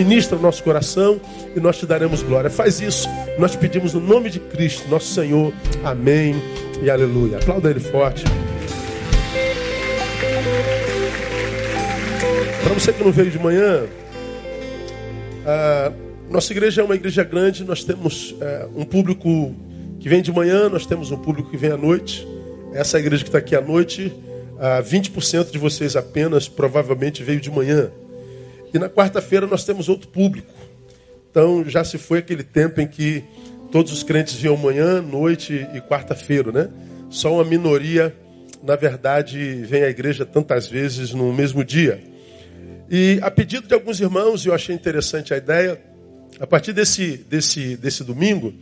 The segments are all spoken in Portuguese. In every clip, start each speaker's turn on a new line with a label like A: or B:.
A: Ministra o nosso coração e nós te daremos glória. Faz isso, nós te pedimos no nome de Cristo, nosso Senhor. Amém e aleluia. Aplauda ele forte. Para você que não veio de manhã, nossa igreja é uma igreja grande, nós temos é, um público que vem de manhã, nós temos um público que vem à noite. Essa igreja que está aqui à noite, 20% de vocês apenas provavelmente veio de manhã. E na quarta-feira nós temos outro público. Então já se foi aquele tempo em que todos os crentes vinham manhã, noite e quarta-feira, né? Só uma minoria, na verdade, vem à igreja tantas vezes no mesmo dia. E a pedido de alguns irmãos, eu achei interessante a ideia, a partir desse, desse, desse domingo,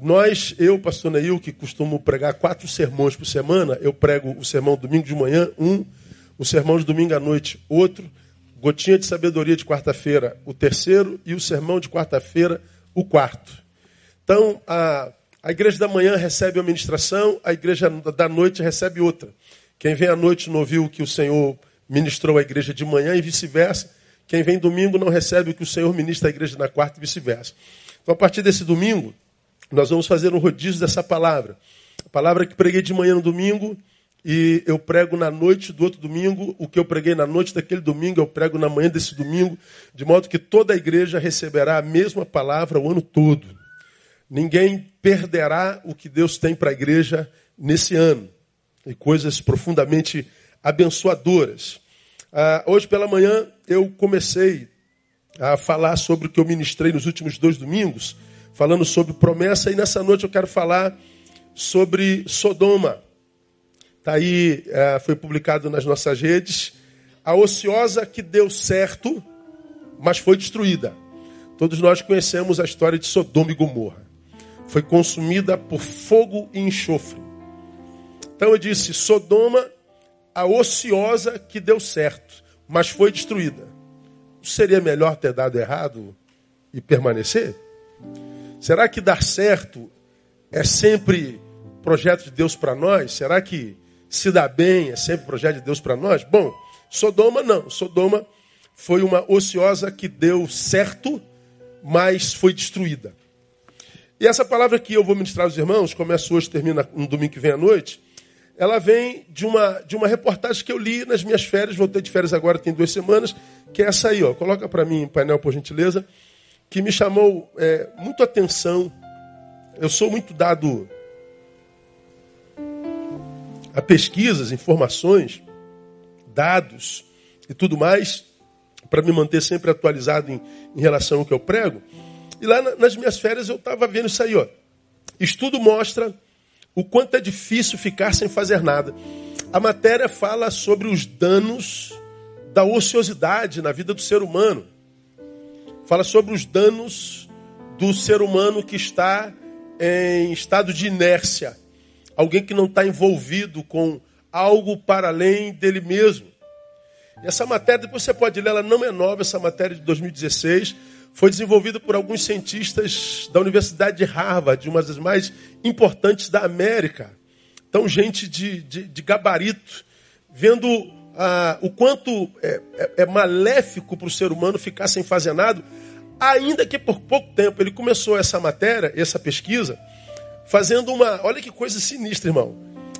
A: nós, eu, pastor Neil, que costumo pregar quatro sermões por semana, eu prego o sermão domingo de manhã, um, o sermão de domingo à noite, outro, Gotinha de Sabedoria de quarta-feira, o terceiro, e o sermão de quarta-feira, o quarto. Então, a, a igreja da manhã recebe a ministração, a igreja da noite recebe outra. Quem vem à noite não ouviu o que o Senhor ministrou à igreja de manhã e vice-versa. Quem vem domingo não recebe o que o Senhor ministra à igreja na quarta e vice-versa. Então, a partir desse domingo, nós vamos fazer um rodízio dessa palavra. A palavra que preguei de manhã no domingo, e eu prego na noite do outro domingo, o que eu preguei na noite daquele domingo, eu prego na manhã desse domingo, de modo que toda a igreja receberá a mesma palavra o ano todo. Ninguém perderá o que Deus tem para a igreja nesse ano. E coisas profundamente abençoadoras. Ah, hoje pela manhã eu comecei a falar sobre o que eu ministrei nos últimos dois domingos, falando sobre promessa, e nessa noite eu quero falar sobre Sodoma. Está aí, é, foi publicado nas nossas redes. A ociosa que deu certo, mas foi destruída. Todos nós conhecemos a história de Sodoma e Gomorra. Foi consumida por fogo e enxofre. Então eu disse: Sodoma, a ociosa que deu certo, mas foi destruída. Seria melhor ter dado errado e permanecer? Será que dar certo é sempre projeto de Deus para nós? Será que se dá bem, é sempre projeto de Deus para nós? Bom, Sodoma não. Sodoma foi uma ociosa que deu certo, mas foi destruída. E essa palavra que eu vou ministrar aos irmãos, começa hoje, termina no domingo que vem à noite, ela vem de uma, de uma reportagem que eu li nas minhas férias, voltei de férias agora, tem duas semanas, que é essa aí, ó. Coloca para mim painel, por gentileza, que me chamou é, muito atenção. Eu sou muito dado a pesquisas, informações, dados e tudo mais, para me manter sempre atualizado em, em, relação ao que eu prego. E lá na, nas minhas férias eu estava vendo isso aí. Ó. Estudo mostra o quanto é difícil ficar sem fazer nada. A matéria fala sobre os danos da ociosidade na vida do ser humano. Fala sobre os danos do ser humano que está em estado de inércia alguém que não está envolvido com algo para além dele mesmo. E essa matéria, depois você pode ler, ela não é nova, essa matéria de 2016, foi desenvolvida por alguns cientistas da Universidade de Harvard, uma das mais importantes da América. Então, gente de, de, de gabarito, vendo ah, o quanto é, é, é maléfico para o ser humano ficar sem fazer nada, ainda que por pouco tempo. Ele começou essa matéria, essa pesquisa, fazendo uma. Olha que coisa sinistra, irmão.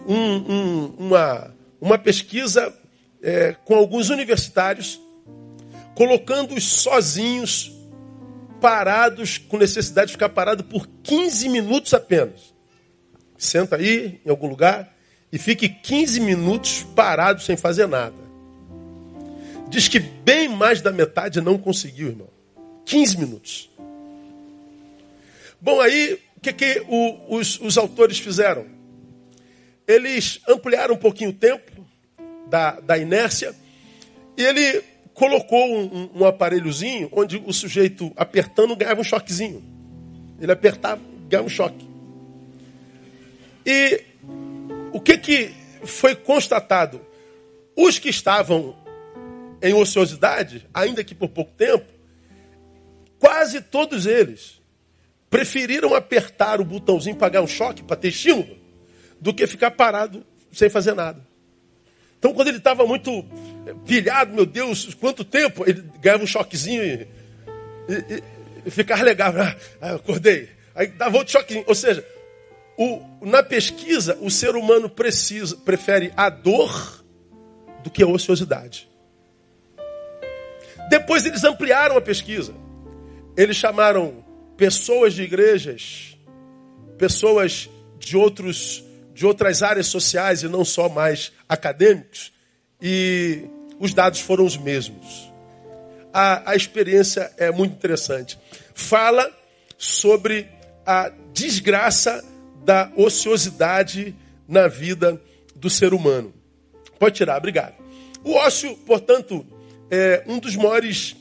A: Um, um, uma, uma pesquisa é, com alguns universitários, colocando-os sozinhos, parados, com necessidade de ficar parado por 15 minutos apenas. Senta aí, em algum lugar, e fique 15 minutos parado sem fazer nada. Diz que bem mais da metade não conseguiu, irmão. 15 minutos. Bom, aí que, que o, os, os autores fizeram? Eles ampliaram um pouquinho o tempo da, da inércia e ele colocou um, um, aparelhozinho onde o sujeito apertando ganhava um choquezinho. Ele apertava, ganhava um choque. E o que, que foi constatado? Os que estavam em ociosidade, ainda que por pouco tempo, quase todos eles preferiram apertar o botãozinho para ganhar um choque, para ter estímulo, do que ficar parado sem fazer nada. Então, quando ele estava muito pilhado, meu Deus, quanto tempo, ele ganhava um choquezinho e e, e ficar legal. Ah, acordei. Aí dava outro choquinho. Ou seja, o, na pesquisa, o ser humano precisa, prefere a dor do que a ociosidade. Depois eles ampliaram a pesquisa. Eles chamaram pessoas de igrejas, pessoas de outros de outras áreas sociais e não só mais acadêmicos, e os dados foram os mesmos. A, a experiência é muito interessante. Fala sobre a desgraça da ociosidade na vida do ser humano. Pode tirar, obrigado. O ócio, portanto, é um dos maiores,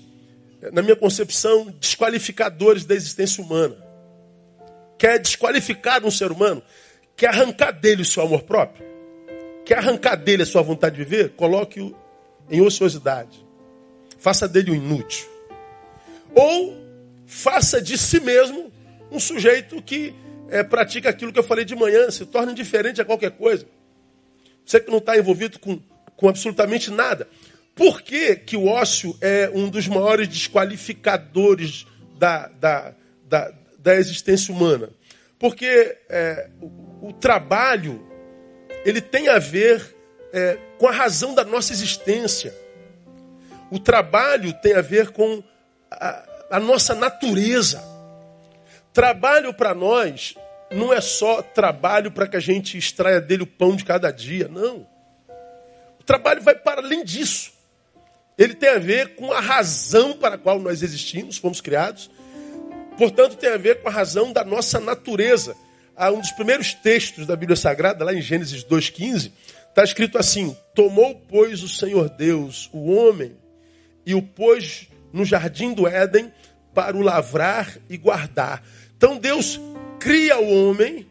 A: na minha concepção, desqualificadores da existência humana. Quer desqualificar um ser humano? Quer arrancar dele o seu amor próprio? Quer arrancar dele a sua vontade de viver? Coloque-o em ociosidade. Faça dele um inútil. Ou faça de si mesmo um sujeito que é, pratica aquilo que eu falei de manhã, se torna indiferente a qualquer coisa. Você que não está envolvido com, com absolutamente nada. Por que, que o ócio é um dos maiores desqualificadores da, da, da, da existência humana? Porque é, o, o, trabalho ele tem a ver é, com a razão da nossa existência. O trabalho tem a ver com a, a nossa natureza. Trabalho para nós não é só trabalho para que a gente extraia dele o pão de cada dia, não. O trabalho vai para além disso. Ele tem a ver com a razão para a qual nós existimos, fomos criados Portanto, tem a ver com a razão da nossa natureza. Um dos primeiros textos da Bíblia Sagrada, lá em Gênesis 2,15, está escrito assim: Tomou, pois, o Senhor Deus o homem e o pôs no jardim do Éden para o lavrar e guardar. Então Deus cria o homem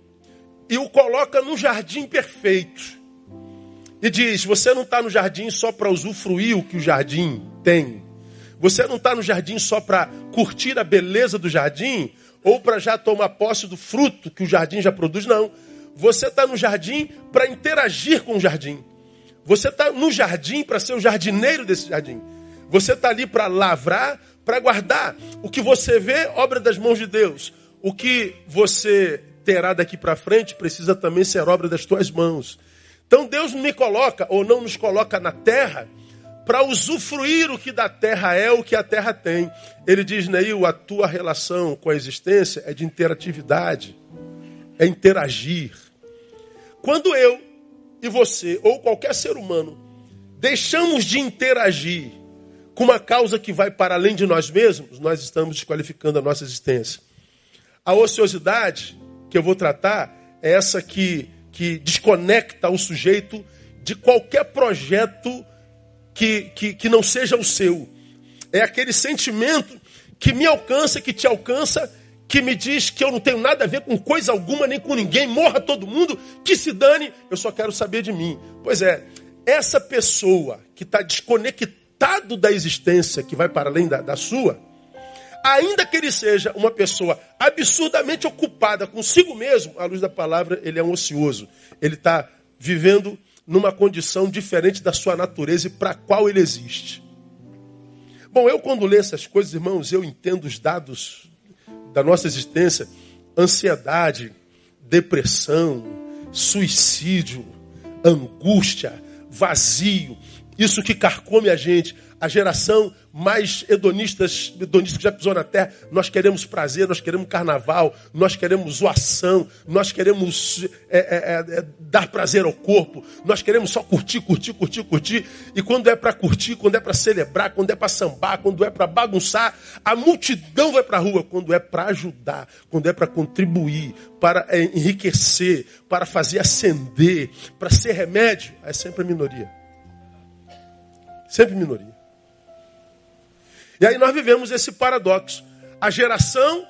A: e o coloca no jardim perfeito. E diz: Você não está no jardim só para usufruir o que o jardim tem. Você não está no jardim só para curtir a beleza do jardim ou para já tomar posse do fruto que o jardim já produz, não. Você está no jardim para interagir com o jardim. Você está no jardim para ser o jardineiro desse jardim. Você está ali para lavrar, para guardar. O que você vê, obra das mãos de Deus. O que você terá daqui para frente precisa também ser obra das tuas mãos. Então Deus me coloca ou não nos coloca na terra para usufruir o que da terra é, o que a terra tem. Ele diz, Neil, a tua relação com a existência é de interatividade, é interagir. Quando eu e você, ou qualquer ser humano, deixamos de interagir com uma causa que vai para além de nós mesmos, nós estamos desqualificando a nossa existência. A ociosidade que eu vou tratar é essa que, que desconecta o sujeito de qualquer projeto que, que, que não seja o seu. É aquele sentimento que me alcança, que te alcança, que me diz que eu não tenho nada a ver com coisa alguma, nem com ninguém, morra todo mundo, que se dane, eu só quero saber de mim. Pois é, essa pessoa que está desconectado da existência, que vai para além da, da sua, ainda que ele seja uma pessoa absurdamente ocupada consigo mesmo, à luz da palavra, ele é um ocioso. Ele está vivendo numa condição diferente da sua natureza e para qual ele existe. Bom, eu quando leio essas coisas, irmãos, eu entendo os dados da nossa existência: ansiedade, depressão, suicídio, angústia, vazio, isso que carcome a gente, a geração mais hedonistas, hedonistas que já pisou na terra. Nós queremos prazer, nós queremos carnaval, nós queremos zoação, nós queremos é, é, é, é dar prazer ao corpo, nós queremos só curtir, curtir, curtir, curtir. E quando é para curtir, quando é para celebrar, quando é para sambar, quando é para bagunçar, a multidão vai para a rua. Quando é para ajudar, quando é para contribuir, para é, enriquecer, para fazer acender, para ser remédio, é sempre a minoria. Sempre minoria. E aí nós vivemos esse paradoxo. A geração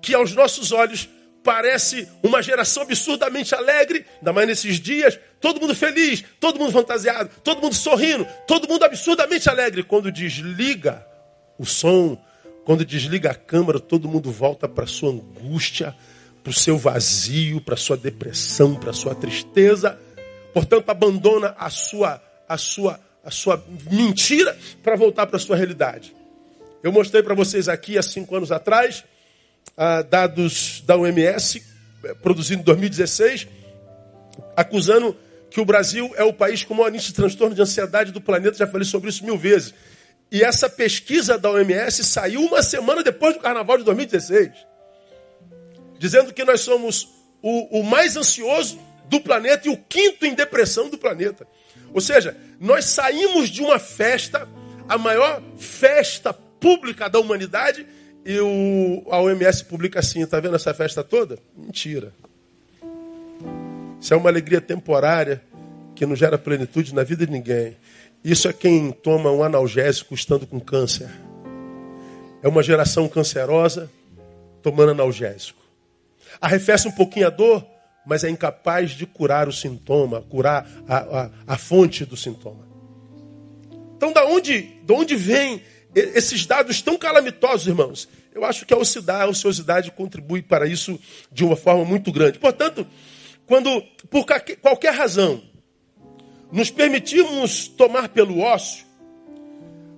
A: que aos nossos olhos parece uma geração absurdamente alegre, ainda mais nesses dias, todo mundo feliz, todo mundo fantasiado, todo mundo sorrindo, todo mundo absurdamente alegre. Quando desliga o som, quando desliga a câmera, todo mundo volta para sua angústia, para o seu vazio, para sua depressão, para sua tristeza. Portanto, abandona a sua a sua a sua mentira para voltar para sua realidade. Eu mostrei para vocês aqui há cinco anos atrás, ah, dados da OMS, eh, produzidos em 2016, acusando que o Brasil é o país com o maior índice de transtorno de ansiedade do planeta. Já falei sobre isso mil vezes. E essa pesquisa da OMS saiu uma semana depois do carnaval de 2016, dizendo que nós somos o, o mais ansioso do planeta e o quinto em depressão do planeta. Ou seja, nós saímos de uma festa, a maior festa pública da humanidade, e o, a OMS publica assim: está vendo essa festa toda? Mentira. Isso é uma alegria temporária que não gera plenitude na vida de ninguém. Isso é quem toma um analgésico estando com câncer. É uma geração cancerosa tomando analgésico. Arrefece um pouquinho a dor, mas é incapaz de curar o sintoma, curar a, a, a fonte do sintoma. Então, da onde, da onde vem esses dados tão calamitosos, irmãos? Eu acho que a ociosidade contribui para isso de uma forma muito grande. Portanto, quando, por qualquer razão, nos permitimos tomar pelo ócio,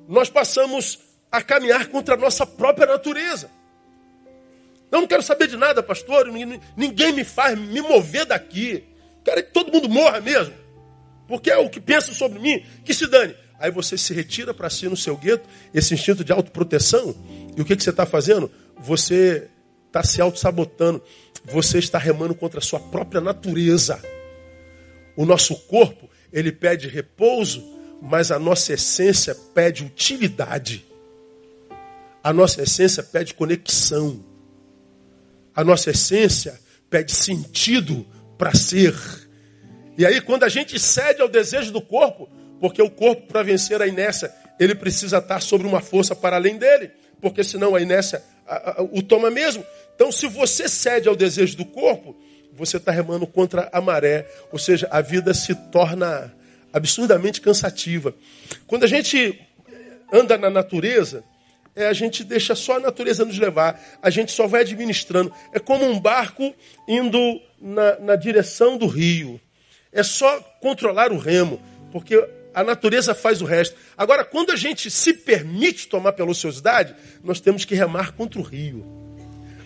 A: nós passamos a caminhar contra a nossa própria natureza. Eu não quero saber de nada, pastor. Ninguém me faz me mover daqui. Quero que todo mundo morra mesmo. Porque é o que pensa sobre mim, que se dane. Aí você se retira para si no seu gueto, esse instinto de autoproteção. E o que, que você está fazendo? Você está se auto-sabotando. Você está remando contra a sua própria natureza. O nosso corpo, ele pede repouso, mas a nossa essência pede utilidade. A nossa essência pede conexão. A nossa essência pede sentido para ser. E aí, quando a gente cede ao desejo do corpo, porque o corpo, para vencer a inércia, ele precisa estar sobre uma força para além dele, porque senão a inércia a, a, o toma mesmo. Então, se você cede ao desejo do corpo, você está remando contra a maré, ou seja, a vida se torna absurdamente cansativa. Quando a gente anda na natureza, é, a gente deixa só a natureza nos levar, a gente só vai administrando. É como um barco indo na, na direção do rio. É só controlar o remo, porque a natureza faz o resto. Agora, quando a gente se permite tomar pela ociosidade, nós temos que remar contra o rio.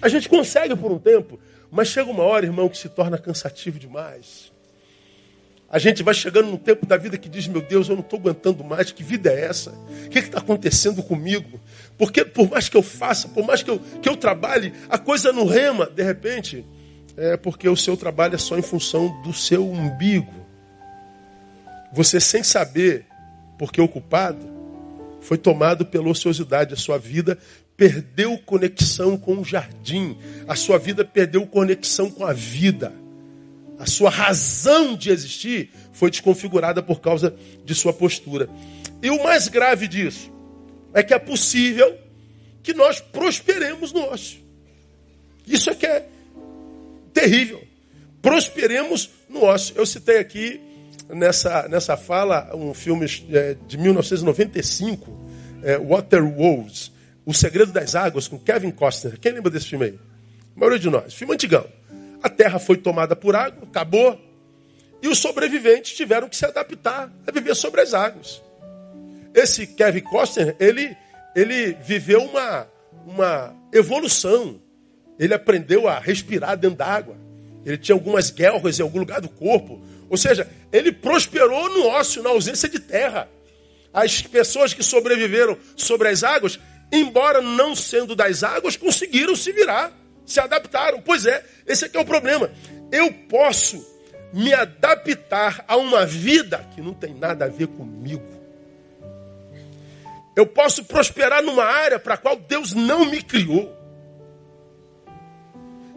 A: A gente consegue por um tempo, mas chega uma hora, irmão, que se torna cansativo demais. A gente vai chegando num tempo da vida que diz: Meu Deus, eu não estou aguentando mais, que vida é essa? O que está acontecendo comigo? Porque por mais que eu faça, por mais que eu, que eu trabalhe, a coisa não rema. De repente, é porque o seu trabalho é só em função do seu umbigo. Você, sem saber, porque ocupado, foi tomado pela ociosidade. A sua vida perdeu conexão com o jardim. A sua vida perdeu conexão com a vida. A sua razão de existir foi desconfigurada por causa de sua postura. E o mais grave disso é que é possível que nós prosperemos no ócio. Isso é que é terrível. Prosperemos no ócio. Eu citei aqui nessa, nessa fala um filme é, de 1995, é, Waterworld, O Segredo das Águas, com Kevin Costner. Quem lembra desse filme aí? A maioria de nós. Filme antigão. A terra foi tomada por água, acabou. E os sobreviventes tiveram que se adaptar a viver sobre as águas. Esse Kevin Costner, ele, ele viveu uma, uma evolução. Ele aprendeu a respirar dentro d'água. Ele tinha algumas guerras em algum lugar do corpo. Ou seja, ele prosperou no ócio, na ausência de terra. As pessoas que sobreviveram sobre as águas, embora não sendo das águas, conseguiram se virar se adaptaram. Pois é, esse aqui é o problema. Eu posso me adaptar a uma vida que não tem nada a ver comigo. Eu posso prosperar numa área para a qual Deus não me criou.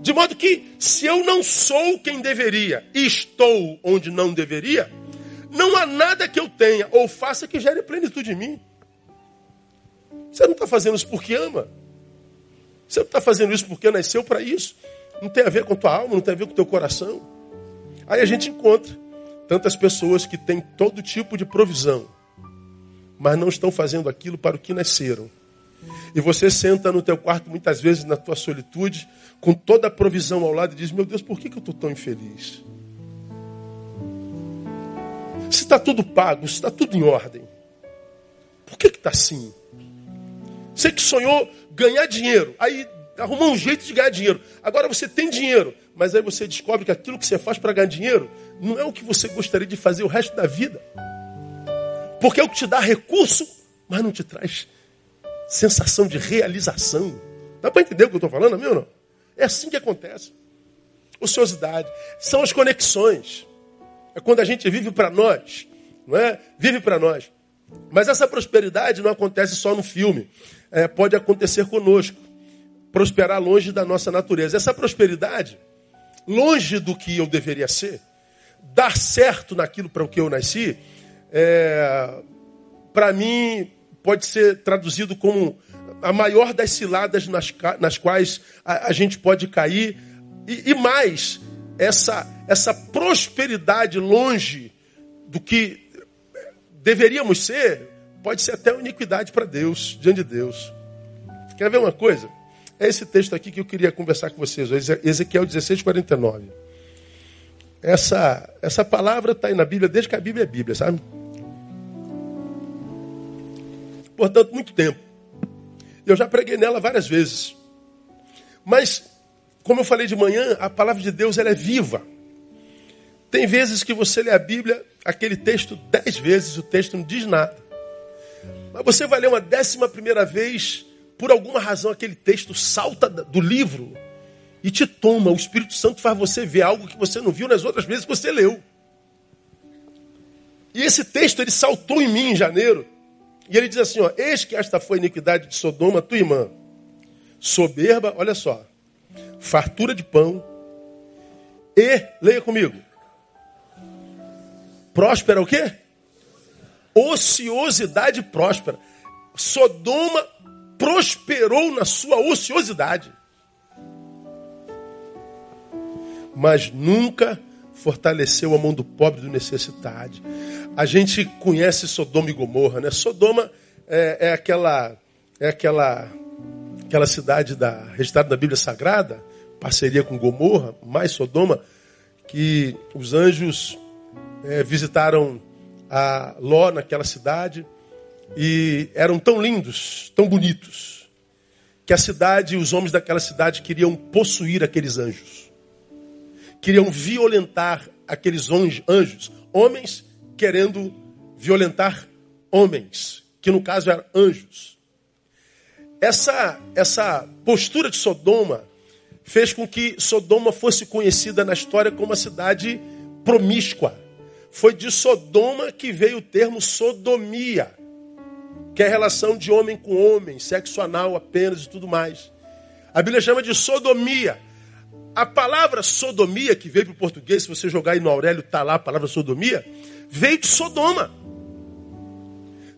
A: De modo que, se eu não sou quem deveria e estou onde não deveria, não há nada que eu tenha ou faça que gere plenitude em mim. Você não está fazendo isso porque ama. Você não está fazendo isso porque nasceu para isso. Não tem a ver com tua alma, não tem a ver com teu coração. Aí a gente encontra tantas pessoas que têm todo tipo de provisão, mas não estão fazendo aquilo para o que nasceram. E você senta no teu quarto muitas vezes na tua solitude, com toda a provisão ao lado e diz: Meu Deus, por que, que eu estou tão infeliz? Se está tudo pago, se está tudo em ordem, por que está assim? Você que sonhou ganhar dinheiro, aí arrumou um jeito de ganhar dinheiro. Agora você tem dinheiro, mas aí você descobre que aquilo que você faz para ganhar dinheiro não é o que você gostaria de fazer o resto da vida. Porque é o que te dá recurso, mas não te traz sensação de realização. Dá para entender o que eu estou falando, meu não? É assim que acontece. Ociosidade. São as conexões. É quando a gente vive para nós, não é? Vive para nós. Mas essa prosperidade não acontece só no filme. É, pode acontecer conosco. Prosperar longe da nossa natureza. Essa prosperidade, longe do que eu deveria ser, dar certo naquilo para o que eu nasci, é, para mim pode ser traduzido como a maior das ciladas nas, nas quais a, a gente pode cair. E, e mais, essa, essa prosperidade longe do que deveríamos ser, pode ser até iniquidade para Deus, diante de Deus. Quer ver uma coisa? É esse texto aqui que eu queria conversar com vocês, Ezequiel 16, 49. Essa, essa palavra está aí na Bíblia desde que a Bíblia é Bíblia, sabe? Portanto, muito tempo. Eu já preguei nela várias vezes. Mas, como eu falei de manhã, a palavra de Deus ela é viva. Tem vezes que você lê a Bíblia, aquele texto dez vezes, o texto não diz nada. Mas você vai ler uma décima primeira vez, por alguma razão aquele texto salta do livro e te toma. O Espírito Santo faz você ver algo que você não viu nas outras vezes que você leu. E esse texto ele saltou em mim em janeiro. E ele diz assim: ó, Eis que esta foi a iniquidade de Sodoma, tua irmã. Soberba, olha só, fartura de pão e, leia comigo, próspera o quê? Ociosidade próspera. Sodoma prosperou na sua ociosidade. Mas nunca fortaleceu a mão do pobre e do necessitado. A gente conhece Sodoma e Gomorra, né? Sodoma é, é aquela é aquela aquela cidade da registrada na Bíblia Sagrada, parceria com Gomorra, mais Sodoma, que os anjos é, visitaram a Ló naquela cidade e eram tão lindos, tão bonitos, que a cidade, os homens daquela cidade queriam possuir aqueles anjos, queriam violentar aqueles anjos, homens querendo violentar homens, que no caso eram anjos. Essa, essa postura de Sodoma fez com que Sodoma fosse conhecida na história como uma cidade promíscua. Foi de Sodoma que veio o termo sodomia, que é a relação de homem com homem, sexo anal apenas e tudo mais. A Bíblia chama de sodomia. A palavra sodomia, que veio para o português, se você jogar aí no Aurélio, está lá a palavra sodomia, veio de Sodoma.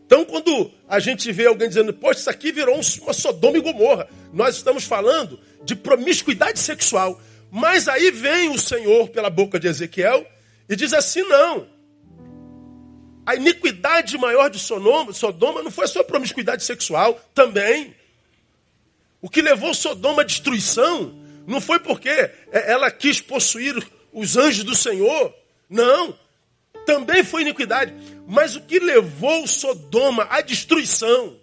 A: Então, quando a gente vê alguém dizendo, poxa, isso aqui virou uma Sodoma e Gomorra, nós estamos falando de promiscuidade sexual. Mas aí vem o Senhor pela boca de Ezequiel e diz assim: não. A iniquidade maior de Sodoma, Sodoma não foi sua promiscuidade sexual, também. O que levou Sodoma à destruição não foi porque ela quis possuir os anjos do Senhor, não também foi iniquidade. Mas o que levou Sodoma à destruição?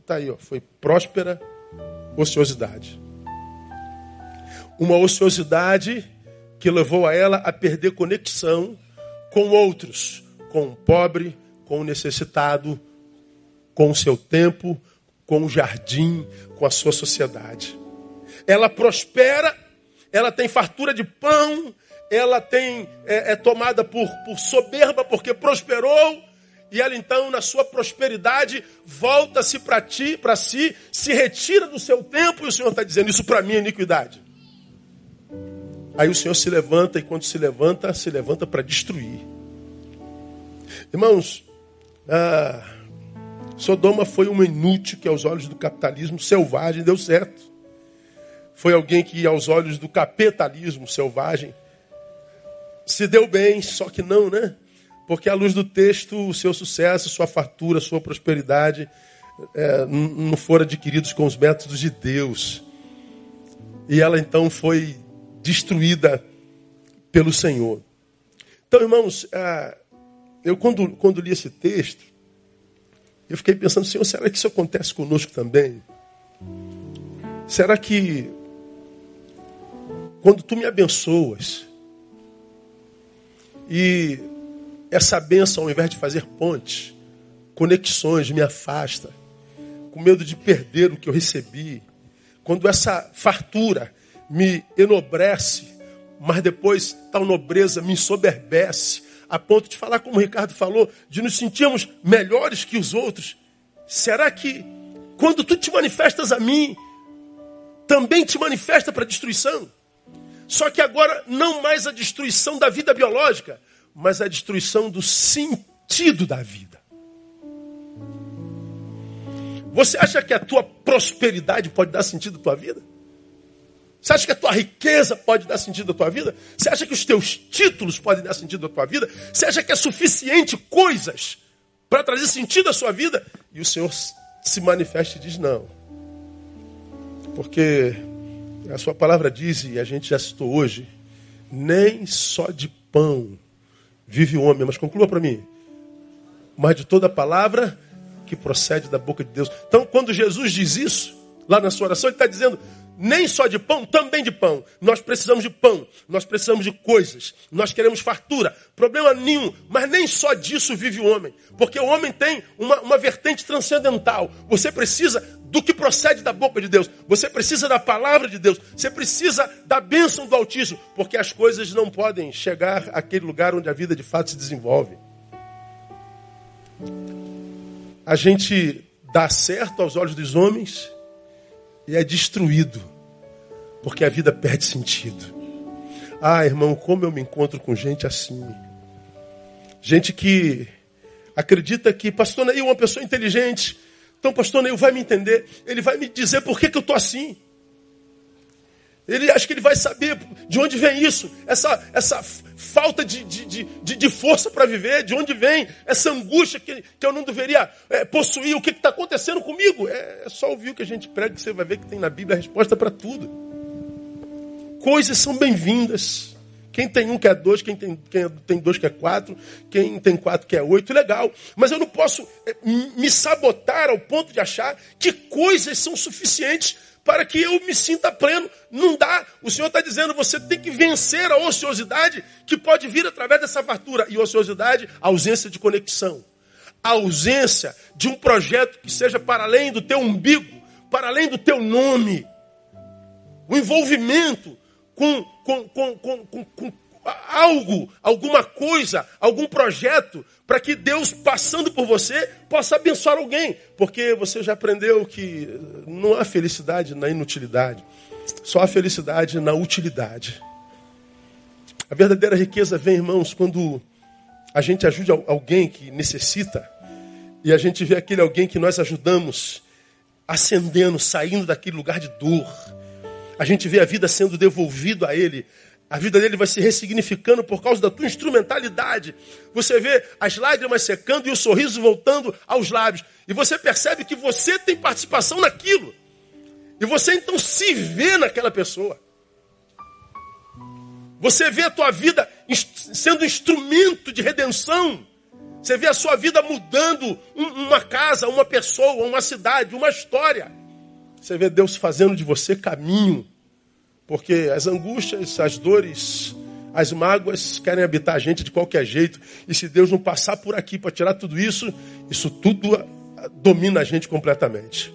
A: Está aí, ó, foi próspera ociosidade. Uma ociosidade que levou a ela a perder conexão com outros, com o pobre, com o necessitado, com o seu tempo, com o jardim, com a sua sociedade. Ela prospera, ela tem fartura de pão, ela tem é, é tomada por, por soberba porque prosperou, e ela então, na sua prosperidade, volta-se para ti, para si, se retira do seu tempo, e o Senhor está dizendo, isso para mim é iniquidade. Aí o Senhor se levanta, e quando se levanta, se levanta para destruir. Irmãos, ah, Sodoma foi uma inútil que aos olhos do capitalismo selvagem deu certo. Foi alguém que aos olhos do capitalismo selvagem se deu bem, só que não, né? Porque à luz do texto, o seu sucesso, sua fartura, sua prosperidade é, não foram adquiridos com os métodos de Deus. E ela então foi destruída pelo Senhor. Então, irmãos, é, eu quando, quando li esse texto, Eu fiquei pensando, Senhor, será que isso acontece conosco também? Será que quando tu me abençoas e essa bênção, ao invés de fazer pontes, conexões, me afasta, com medo de perder o que eu recebi, quando essa fartura me enobrece, mas depois tal nobreza me ensoberbece, a ponto de falar como o Ricardo falou, de nos sentirmos melhores que os outros. Será que quando tu te manifestas a mim, também te manifesta para destruição? Só que agora não mais a destruição da vida biológica, mas a destruição do sentido da vida. Você acha que a tua prosperidade pode dar sentido à tua vida? Você acha que a tua riqueza pode dar sentido à tua vida? Você acha que os teus títulos podem dar sentido à tua vida? Você acha que é suficiente coisas para trazer sentido à sua vida? E o Senhor se manifesta e diz: não. Porque a sua palavra diz, e a gente já citou hoje, nem só de pão vive o homem. Mas conclua para mim. Mas de toda palavra que procede da boca de Deus. Então, quando Jesus diz isso, lá na sua oração, ele está dizendo: nem só de pão, também de pão. Nós precisamos de pão, nós precisamos de coisas, nós queremos fartura, problema nenhum, mas nem só disso vive o homem, porque o homem tem uma, uma vertente transcendental. Você precisa do que procede da boca de Deus, você precisa da palavra de Deus, você precisa da bênção do Altíssimo, porque as coisas não podem chegar àquele lugar onde a vida de fato se desenvolve. A gente dá certo aos olhos dos homens e é destruído, porque a vida perde sentido. Ah, irmão, como eu me encontro com gente assim. Gente que acredita que, pastor Neil é uma pessoa inteligente. Então, pastor Neil vai me entender. Ele vai me dizer por que, que eu estou assim. Ele acha que ele vai saber de onde vem isso, essa, essa falta de, de, de, de força para viver, de onde vem essa angústia que, que eu não deveria é, possuir, o que está acontecendo comigo. É, é, só ouvir o que a gente prega que você vai ver que tem na Bíblia a resposta para tudo. Coisas são bem-vindas. Quem tem um quer dois, quem tem, quem tem dois quer quatro, quem tem quatro quer oito, legal. Mas eu não posso é, me sabotar ao ponto de achar que coisas são suficientes para que eu me sinta pleno. Não dá. O Senhor está dizendo, você tem que vencer a ociosidade que pode vir através dessa fartura. E ociosidade, ausência de conexão. A ausência de um projeto que seja para além do teu umbigo, para além do teu nome. O envolvimento com, com, com, com, com algo, alguma coisa, algum projeto, para que Deus, passando por você, possa abençoar alguém. Porque você já aprendeu que não há felicidade na inutilidade, só há felicidade na utilidade. A verdadeira riqueza vem, irmãos, quando a gente ajuda alguém que necessita e a gente vê aquele alguém que nós ajudamos ascendendo, saindo daquele lugar de dor. A gente vê a vida sendo devolvido a ele a vida dele vai se ressignificando por causa da tua instrumentalidade. Você vê as lágrimas secando e o sorriso voltando aos lábios. E você percebe que você tem participação naquilo. E você então se vê naquela pessoa. Você vê a tua vida sendo instrumento de redenção. Você vê a sua vida mudando uma casa, uma pessoa, uma cidade, uma história. Você vê Deus fazendo de você caminho porque as angústias, as dores, as mágoas querem habitar a gente de qualquer jeito. E se Deus não passar por aqui para tirar tudo isso, isso tudo domina a gente completamente.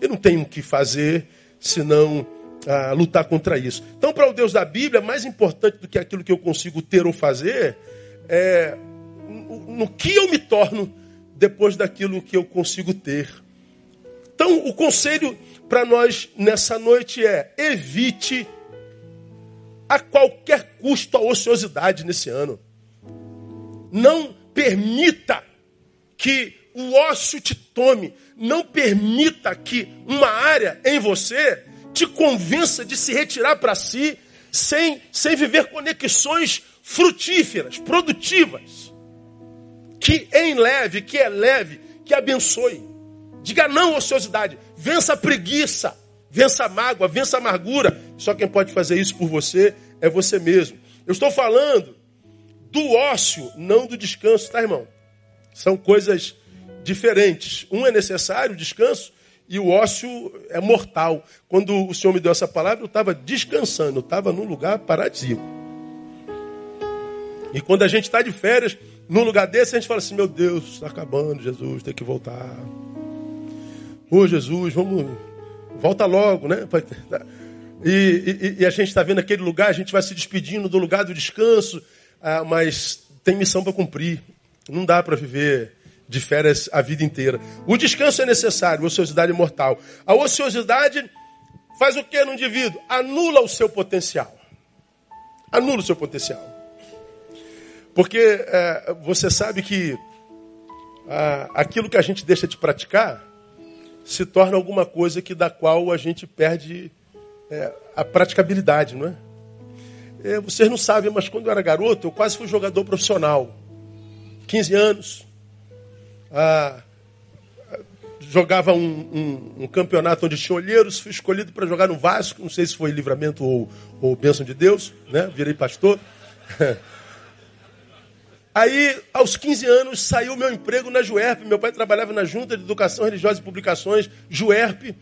A: E não tem o que fazer senão ah, lutar contra isso. Então, para o Deus da Bíblia, mais importante do que aquilo que eu consigo ter ou fazer é no que eu me torno depois daquilo que eu consigo ter. Então, o conselho para nós nessa noite é: evite a qualquer custo a ociosidade nesse ano. Não permita que o ócio te tome. Não permita que uma área em você te convença de se retirar para si sem, sem viver conexões frutíferas, produtivas. Que em leve, que é leve, que abençoe. Diga não ociosidade. Vença a preguiça. Vença a mágoa, vença a amargura. Só quem pode fazer isso por você é você mesmo. Eu estou falando do ócio, não do descanso, tá, irmão? São coisas diferentes. Um é necessário, descanso, e o ócio é mortal. Quando o Senhor me deu essa palavra, eu estava descansando, eu estava num lugar paradisíaco. E quando a gente está de férias, num lugar desse, a gente fala assim: Meu Deus, está acabando, Jesus, tem que voltar. Ô Jesus, vamos, volta logo, né? E, e, e a gente está vendo aquele lugar, a gente vai se despedindo do lugar do descanso, ah, mas tem missão para cumprir. Não dá para viver de férias a vida inteira. O descanso é necessário, a ociosidade é mortal. A ociosidade faz o que no indivíduo? Anula o seu potencial. Anula o seu potencial. Porque é, você sabe que ah, aquilo que a gente deixa de praticar se torna alguma coisa que da qual a gente perde é, a praticabilidade, não é? é? Vocês não sabem, mas quando eu era garoto, eu quase fui jogador profissional. 15 anos. Ah, jogava um, um, um, campeonato onde tinha olheiros, fui escolhido para jogar no Vasco, não sei se foi livramento ou, ou bênção de Deus, né? Virei pastor. Aí, aos 15 anos, saiu meu emprego na Juerp. Meu pai trabalhava na Junta de Educação Religiosa e Publicações, Juerp.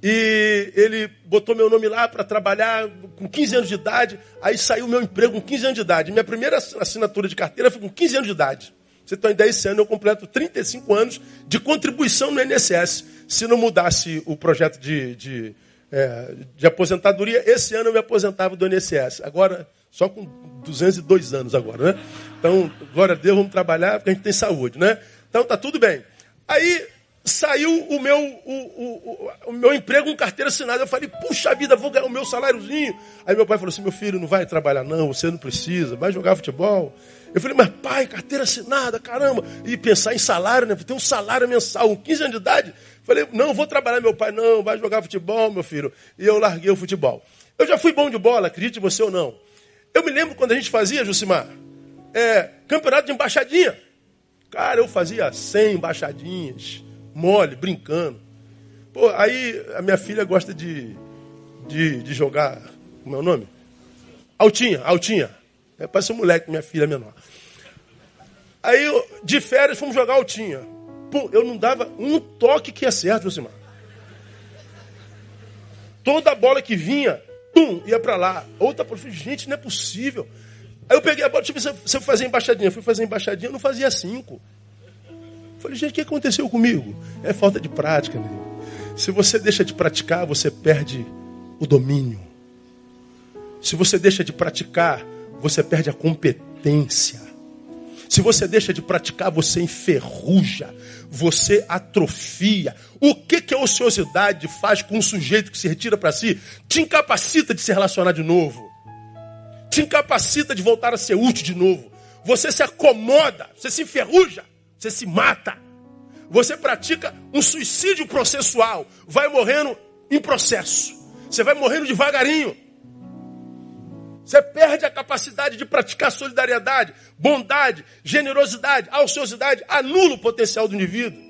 A: E ele botou meu nome lá para trabalhar com 15 anos de idade. Aí saiu meu emprego com 15 anos de idade. Minha primeira assinatura de carteira foi com 15 anos de idade. Você tem ideia, esse ano eu completo 35 anos de contribuição no INSS. Se não mudasse o projeto de, de, é, de aposentadoria, esse ano eu me aposentava do INSS. Agora, só com 202 anos agora, né? Então, glória a Deus, vamos trabalhar porque a gente tem saúde, né? Então, tá tudo bem. Aí, saiu o meu, o, o, o, meu emprego com carteira assinada. Eu falei, puxa vida, vou ganhar o meu saláriozinho. Aí meu pai falou assim, meu filho, não vai trabalhar não, você não precisa, vai jogar futebol. Eu falei, mas pai, carteira assinada, caramba. E pensar em salário, né? Tem um salário mensal, com 15 anos de idade. Falei, não, vou trabalhar. Meu pai, não, vai jogar futebol, meu filho. E eu larguei o futebol. Eu já fui bom de bola, acredite você ou não. Eu me lembro quando a gente fazia, Jucimar, é, campeonato de embaixadinha. Cara, eu fazia 100 embaixadinhas mole, brincando. Pô, aí a minha filha gosta de, de, de jogar. Como é o nome? Altinha, altinha. É, parece um moleque, minha filha menor. Aí, de férias, fomos jogar altinha. Pô, eu não dava um toque que ia certo, Josimar. Toda bola que vinha, pum, ia para lá. Outra, gente, não é possível. Aí eu peguei a bola, deixa eu ver se eu fazer embaixadinha. Fui fazer embaixadinha, eu não fazia cinco. Falei, gente, o que aconteceu comigo? É falta de prática, meu. Se você deixa de praticar, você perde o domínio. Se você deixa de praticar, você perde a competência. Se você deixa de praticar, você enferruja, você atrofia. O que, que a ociosidade faz com um sujeito que se retira para si? Te incapacita de se relacionar de novo. Te incapacita de voltar a ser útil de novo. Você se acomoda, você se enferruja. Você se mata. Você pratica um suicídio processual. Vai morrendo em processo. Você vai morrendo devagarinho. Você perde a capacidade de praticar solidariedade, bondade, generosidade, ociosidade, anula o potencial do indivíduo.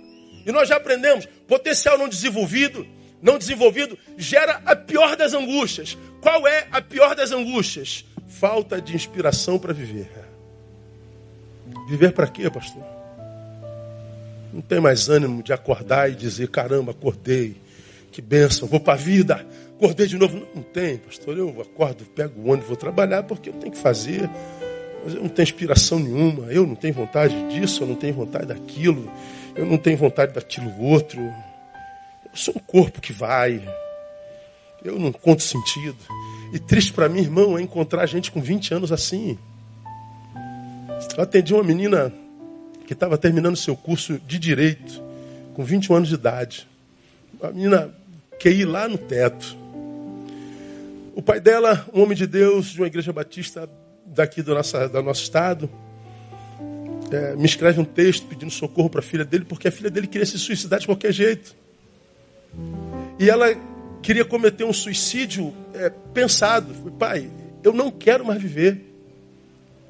A: E nós já aprendemos, potencial não desenvolvido, não desenvolvido, gera a pior das angústias. Qual é a pior das angústias? Falta de inspiração para viver. Viver para quê, pastor? Não tem mais ânimo de acordar e dizer: caramba, acordei, que bênção, vou para a vida, acordei de novo. Não, tem, pastor. Eu acordo, pego o ônibus, vou trabalhar porque eu tenho que fazer. Mas eu não tenho inspiração nenhuma, eu não tenho vontade disso, eu não tenho vontade daquilo, eu não tenho vontade daquilo outro. Eu sou um corpo que vai, eu não conto sentido. E triste para mim, irmão, é encontrar gente com 20 anos assim. Eu atendi uma menina que estava terminando seu curso de direito, com 21 anos de idade. A menina ir lá no teto. O pai dela, um homem de Deus, de uma igreja batista daqui do, nossa, do nosso estado, é, me escreve um texto pedindo socorro para a filha dele, porque a filha dele queria se suicidar de qualquer jeito. E ela queria cometer um suicídio é, pensado. Pai, eu não quero mais viver.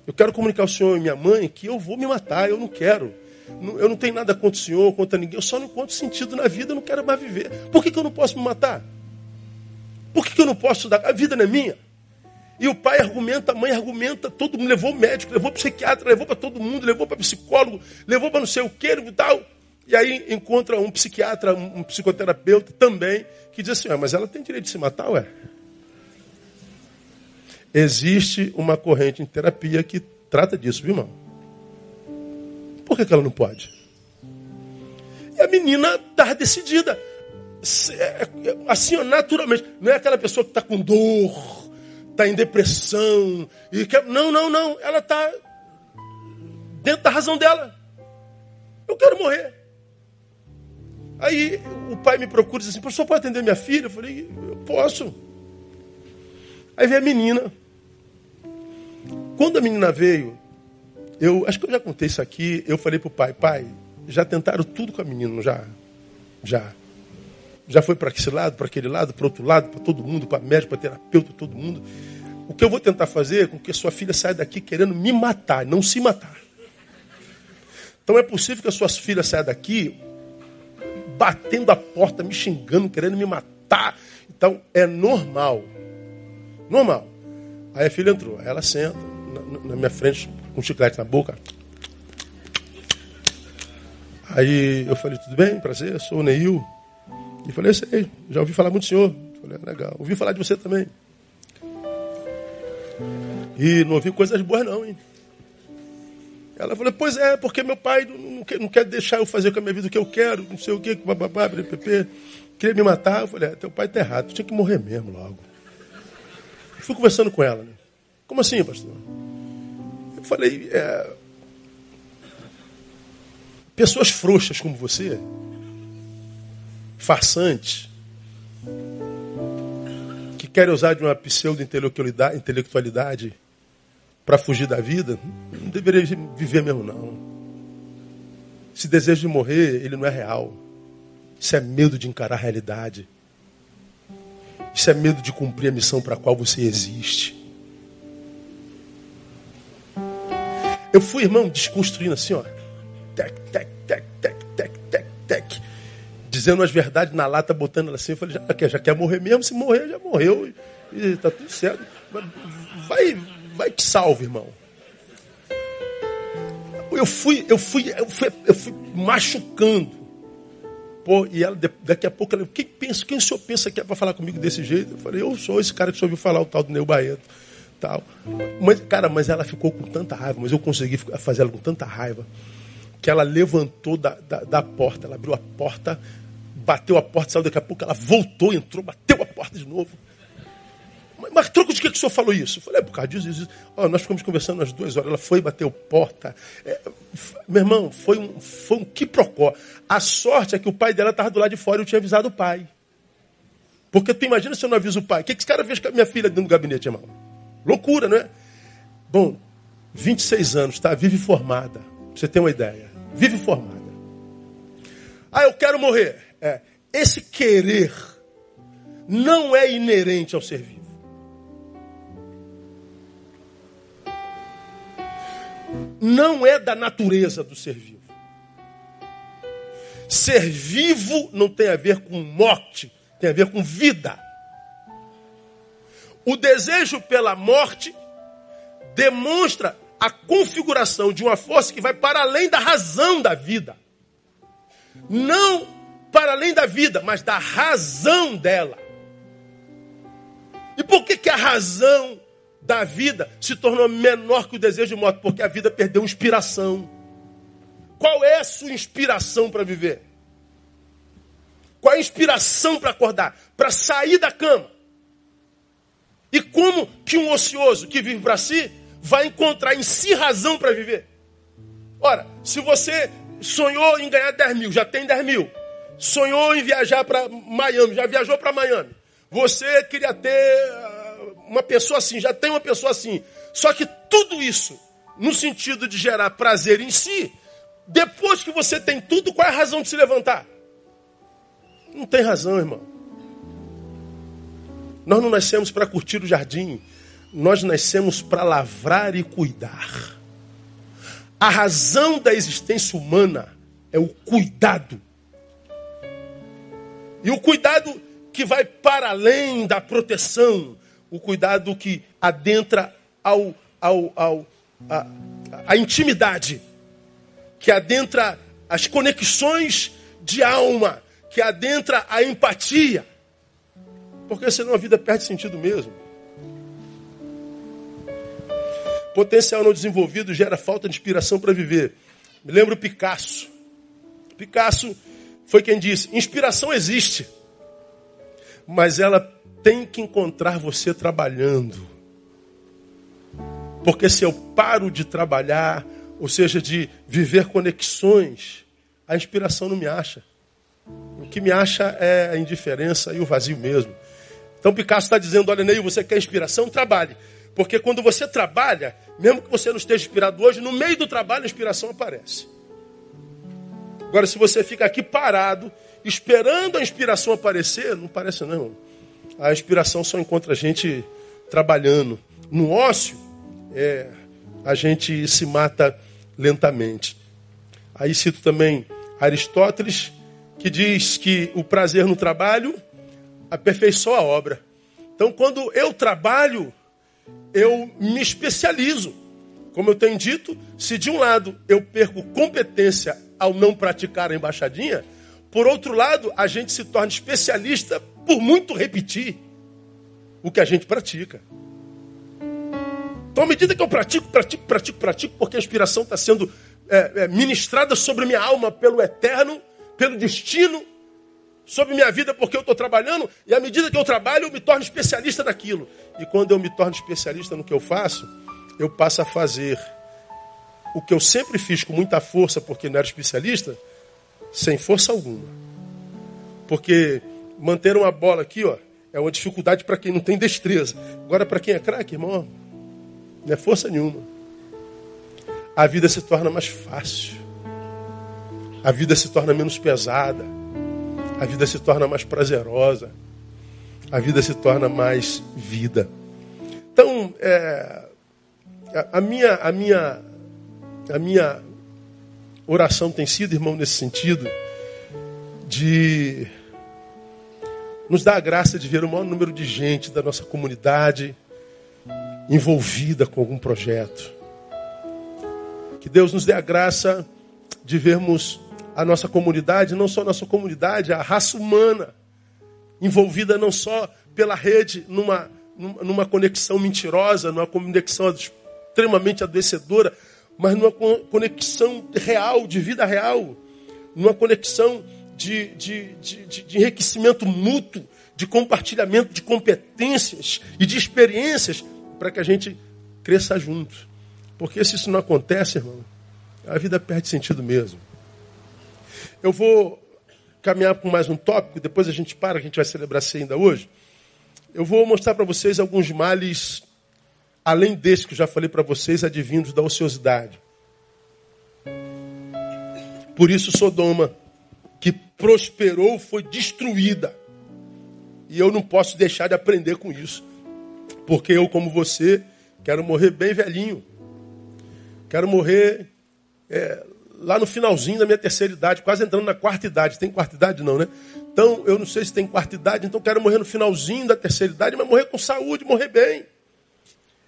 A: Eu quero comunicar ao senhor e minha mãe que eu vou me matar, eu não quero. Eu não tenho nada contra o senhor, contra ninguém. Eu só não encontro sentido na vida, eu não quero mais viver. Por que, que eu não posso me matar? Por que, que eu não posso dar? A vida não é minha. E o pai argumenta, a mãe argumenta, todo mundo levou o médico, levou para o psiquiatra, levou para todo mundo, levou para psicólogo, levou para não sei o que e tal. E aí encontra um psiquiatra, um psicoterapeuta também, que diz assim, ah, mas ela tem direito de se matar, ué? Existe uma corrente em terapia que trata disso, viu, irmão? Por que, que ela não pode? E a menina está decidida. É, é, assim, naturalmente. Não é aquela pessoa que está com dor, está em depressão. e quer... Não, não, não. Ela está dentro da razão dela. Eu quero morrer. Aí o pai me procura e diz assim, professor, pode atender minha filha? Eu falei, eu posso. Aí vem a menina. Quando a menina veio, eu acho que eu já contei isso aqui, eu falei para o pai, pai, já tentaram tudo com a menina, já? Já. Já foi para esse lado, para aquele lado, para outro lado, para todo mundo, para médico, para terapeuta, todo mundo. O que eu vou tentar fazer é com que a sua filha saia daqui querendo me matar, não se matar. Então é possível que a sua filha saia daqui batendo a porta, me xingando, querendo me matar. Então é normal. Normal. Aí a filha entrou, ela senta na, minha frente com chiclete na boca. Aí eu falei, tudo bem? Prazer, sou o Neil. E falei, sei, já ouvi falar muito do senhor. Falei, é legal. Ouvi falar de você também. E não ouvi coisas boas não, hein? Ela falou, pois é, porque meu pai não, quer, não quer deixar eu fazer com a minha vida o que eu quero, não sei o que, bababá, PP, queria me matar. Eu falei, é, teu pai tá errado, tu tinha que morrer mesmo logo. Eu fui conversando com ela, né? Como assim, pastor? Eu falei, é, pessoas frouxas como você, farsantes, que querem usar de uma pseudo-intelectualidade para fugir da vida, não deveria viver mesmo, não. Esse desejo de morrer, ele não é real. Isso é medo de encarar a realidade. Isso é medo de cumprir a missão para a qual você existe. Eu fui, irmão, desconstruindo assim, ó. Tec, tec, tec, tec, tec, tec, tec. Dizendo as verdades na lata, botando ela assim. Eu falei, já quer, já quer morrer mesmo? Se morrer, já morreu. E, tá tudo certo. Vai, vai que salve, irmão. Eu fui, eu fui, eu fui, eu fui machucando. Pô, e ela, daqui a pouco, ela, quem, pensa, quem o senhor pensa que é para falar comigo desse jeito? Eu falei, eu sou esse cara que o senhor ouviu falar, o tal do Neu Baeto tal. Mas, cara, mas ela ficou com tanta raiva, mas eu consegui fazer ela com tanta raiva, que ela levantou da, da, da porta, ela abriu a porta, bateu a porta, saiu daqui a pouco, ela voltou, entrou, bateu a porta de novo. Mas, mas troco de que, que o senhor falou isso? Eu falei, é por causa disso, isso. Oh, nós ficamos conversando umas duas horas, ela foi, bateu porta. É, meu irmão, foi um, foi um quiprocó. A sorte é que o pai dela estava do lado de fora e eu tinha avisado o pai. Porque tu imagina se eu não aviso o pai. O que, que esse cara fez com a minha filha dentro do gabinete, irmão? Loucura, não é? Bom, 26 anos, está vive formada. Pra você ter uma ideia. Vive formada. Ah, eu quero morrer. É, esse querer não é inerente ao ser vivo. Não é da natureza do ser vivo. Ser vivo não tem a ver com morte, tem a ver com vida. O desejo pela morte demonstra a configuração de uma força que vai para além da razão da vida. Não para além da vida, mas da razão dela. E por que, que a razão da vida se tornou menor que o desejo de morte? Porque a vida perdeu inspiração. Qual é a sua inspiração para viver? Qual é a inspiração para acordar? Para sair da cama? E como que um ocioso que vive para si vai encontrar em si razão para viver? Ora, se você sonhou em ganhar 10 mil, já tem 10 mil. Sonhou em viajar para Miami, já viajou para Miami. Você queria ter ah, uma pessoa assim, já tem uma pessoa assim. Só que tudo isso, no sentido de gerar prazer em si, depois que você tem tudo, qual é a razão de se levantar? Não tem razão, irmão. Nós não nascemos para curtir o jardim, nós nascemos para lavrar e cuidar. A razão da existência humana é o cuidado. E o cuidado que vai para além da proteção, o cuidado que adentra ao, ao, ao, a, a intimidade, que adentra as conexões de alma que adentra a empatia. Porque senão a vida perde sentido mesmo. Potencial não desenvolvido gera falta de inspiração para viver. Me lembro Picasso. Picasso foi quem disse: inspiração existe, mas ela tem que encontrar você trabalhando. Porque se eu paro de trabalhar, ou seja, de viver conexões, a inspiração não me acha. O que me acha é a indiferença e o vazio mesmo. Então Picasso está dizendo: olha, Neil, você quer inspiração? Trabalhe. Porque quando você trabalha, mesmo que você não esteja inspirado hoje, no meio do trabalho a inspiração aparece. Agora, se você fica aqui parado, esperando a inspiração aparecer, não parece não. A inspiração só encontra a gente trabalhando. No ócio, é, a gente se mata lentamente. Aí cito também Aristóteles, que diz que o prazer no trabalho aperfeiçoa a obra. Então, quando eu trabalho, eu me especializo. Como eu tenho dito, se de um lado eu perco competência ao não praticar a embaixadinha, por outro lado, a gente se torna especialista por muito repetir o que a gente pratica. Então, à medida que eu pratico, pratico, pratico, pratico, porque a inspiração está sendo é, é, ministrada sobre minha alma pelo eterno, pelo destino, sobre minha vida, porque eu estou trabalhando, e à medida que eu trabalho, eu me torno especialista naquilo. E quando eu me torno especialista no que eu faço, eu passo a fazer o que eu sempre fiz com muita força, porque não era especialista, sem força alguma. Porque manter uma bola aqui, ó, é uma dificuldade para quem não tem destreza. Agora, para quem é craque, irmão, não é força nenhuma. A vida se torna mais fácil. A vida se torna menos pesada. A vida se torna mais prazerosa. A vida se torna mais vida. Então, é, a, minha, a, minha, a minha oração tem sido, irmão, nesse sentido, de nos dar a graça de ver o maior número de gente da nossa comunidade envolvida com algum projeto. Que Deus nos dê a graça de vermos a nossa comunidade, não só a nossa comunidade, a raça humana, envolvida não só pela rede numa, numa conexão mentirosa, numa conexão extremamente adoecedora, mas numa conexão real, de vida real, numa conexão de, de, de, de, enriquecimento mútuo, de compartilhamento de competências e de experiências para que a gente cresça junto. Porque se isso não acontece, irmão, a vida perde sentido mesmo. Eu vou caminhar com mais um tópico, depois a gente para, a gente vai celebrar ceia ainda hoje. Eu vou mostrar para vocês alguns males além desse que eu já falei para vocês, advindos da ociosidade. Por isso, Sodoma, que prosperou, foi destruída. E eu não posso deixar de aprender com isso. Porque eu, como você, quero morrer bem velhinho. Quero morrer é, lá no finalzinho da minha terceira idade, quase entrando na quarta idade. Tem quarta idade, não, né? Então, eu não sei se tem quarta idade, então quero morrer no finalzinho da terceira idade, mas morrer com saúde, morrer bem.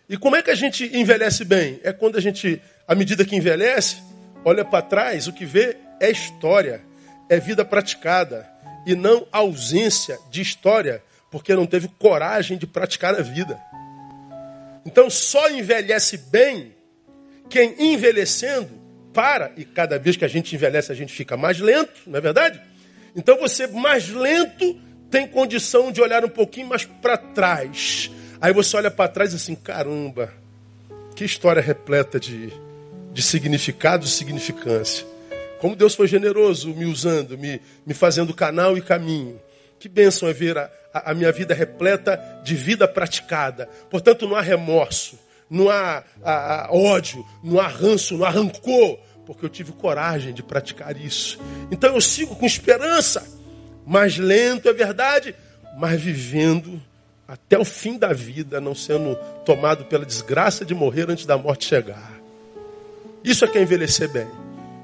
A: E como é que a gente envelhece bem? É quando a gente, à medida que envelhece, olha para trás, o que vê é história, é vida praticada e não ausência de história, porque não teve coragem de praticar a vida. Então só envelhece bem quem envelhecendo para, e cada vez que a gente envelhece a gente fica mais lento, não é verdade? Então você mais lento tem condição de olhar um pouquinho mais para trás Aí você olha para trás assim, caramba, que história repleta de, de significado e significância. Como Deus foi generoso me usando, me, me fazendo canal e caminho. Que bênção é ver a, a, a minha vida repleta de vida praticada. Portanto, não há remorso, não há a, ódio, não há ranço, não há rancor, porque eu tive coragem de praticar isso. Então eu sigo com esperança, mais lento, é verdade, mas vivendo até o fim da vida, não sendo tomado pela desgraça de morrer antes da morte chegar. Isso é que é envelhecer bem.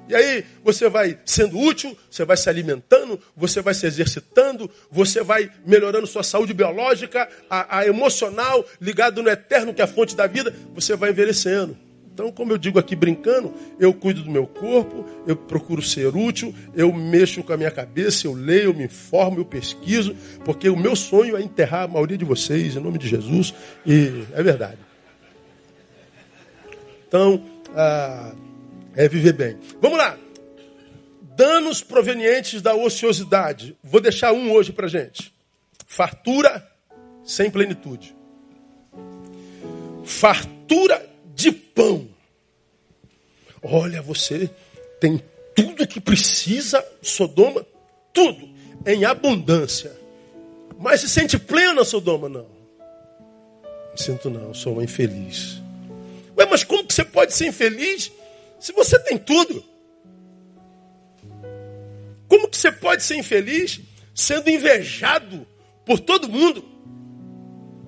A: E aí você vai sendo útil, você vai se alimentando, você vai se exercitando, você vai melhorando sua saúde biológica, a, a emocional, ligado no eterno que é a fonte da vida, você vai envelhecendo. Então, como eu digo aqui brincando, eu cuido do meu corpo, eu procuro ser útil, eu mexo com a minha cabeça, eu leio, eu me informo, eu pesquiso, porque o meu sonho é enterrar a maioria de vocês, em nome de Jesus, e é verdade. Então, ah, é viver bem. Vamos lá. Danos provenientes da ociosidade. Vou deixar um hoje para gente. Fartura sem plenitude. Fartura de pão. Olha, você tem tudo que precisa, Sodoma, tudo, em abundância. Mas se sente plena, Sodoma? Não. Não sinto não, sou uma infeliz. Ué, mas como que você pode ser infeliz se você tem tudo? Como que você pode ser infeliz sendo invejado por todo mundo?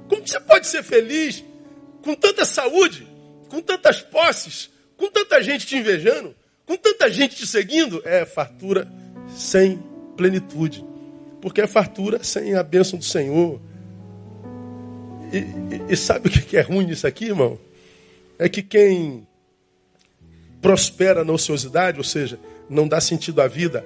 A: Como que você pode ser feliz com tanta saúde, com tantas posses, com tanta gente te invejando, com tanta gente te seguindo? É fartura sem plenitude. Porque é fartura sem a bênção do Senhor. E, e, e sabe o que é ruim nisso aqui, irmão? É que quem prospera na ociosidade, ou seja, não dá sentido à vida,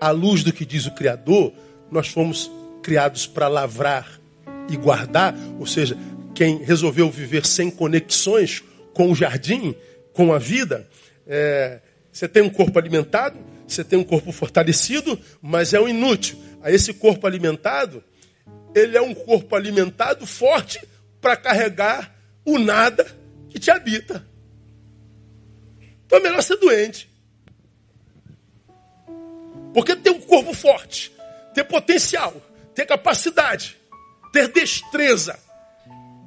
A: à luz do que diz o Criador, nós fomos criados para lavrar e guardar, ou seja, quem resolveu viver sem conexões com o jardim, com a vida, é, você tem um corpo alimentado, você tem um corpo fortalecido, mas é um inútil. A esse corpo alimentado, ele é um corpo alimentado forte para carregar o nada que te habita. Então é melhor ser doente. Porque ter um corpo forte, ter potencial, ter capacidade, ter destreza,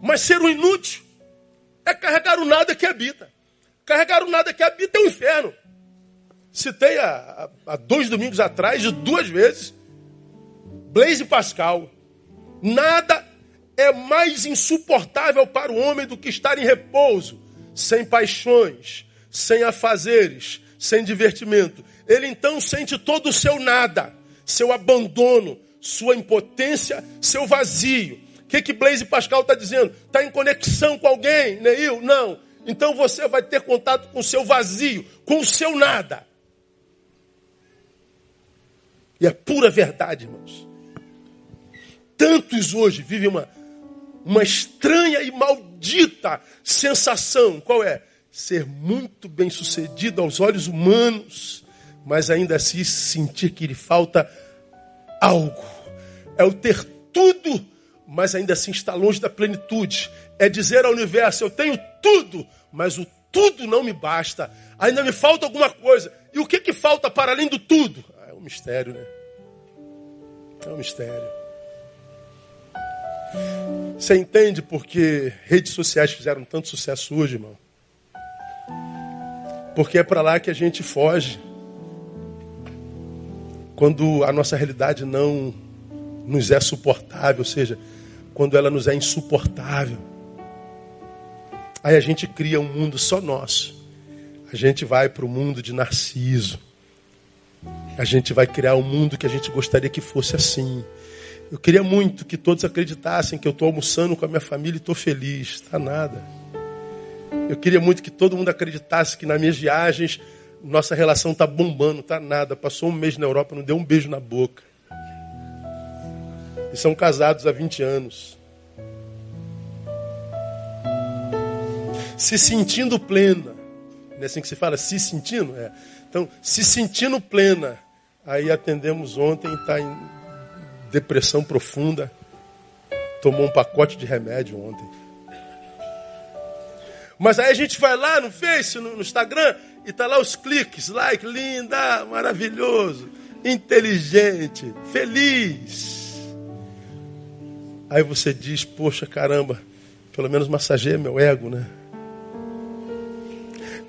A: mas ser um inútil é carregar o nada que habita. Carregar o nada que habita é o um inferno. Citei há, há dois domingos atrás, de duas vezes, Blaise Pascal. Nada é mais insuportável para o homem do que estar em repouso, sem paixões, sem afazeres, sem divertimento. Ele então sente todo o seu nada, seu abandono, sua impotência, seu vazio. O que, que Blaise Pascal está dizendo? Está em conexão com alguém, Neil? Não. Então você vai ter contato com o seu vazio, com o seu nada. E é pura verdade, irmãos. Tantos hoje vivem uma, uma estranha e maldita sensação. Qual é? Ser muito bem sucedido aos olhos humanos, mas ainda assim sentir que lhe falta algo. É o ter tudo, mas ainda assim está longe da plenitude. É dizer ao universo: eu tenho tudo, mas o tudo não me basta. Ainda me falta alguma coisa. E o que, que falta para além do tudo? Ah, é um mistério, né? É um mistério. Você entende porque redes sociais fizeram tanto sucesso hoje, irmão? Porque é para lá que a gente foge. Quando a nossa realidade não nos é suportável, ou seja, quando ela nos é insuportável. Aí a gente cria um mundo só nosso. A gente vai para o mundo de Narciso. A gente vai criar um mundo que a gente gostaria que fosse assim. Eu queria muito que todos acreditassem que eu estou almoçando com a minha família e estou feliz. Está nada. Eu queria muito que todo mundo acreditasse que nas minhas viagens nossa relação está bombando. Está nada. Passou um mês na Europa, não deu um beijo na boca. São casados há 20 anos. Se sentindo plena. Não é assim que se fala? Se sentindo? É. Então, se sentindo plena. Aí atendemos ontem, está em depressão profunda. Tomou um pacote de remédio ontem. Mas aí a gente vai lá no Face, no, no Instagram, e tá lá os cliques, like, linda, maravilhoso, inteligente, feliz. Aí você diz, poxa caramba, pelo menos massageia meu ego, né?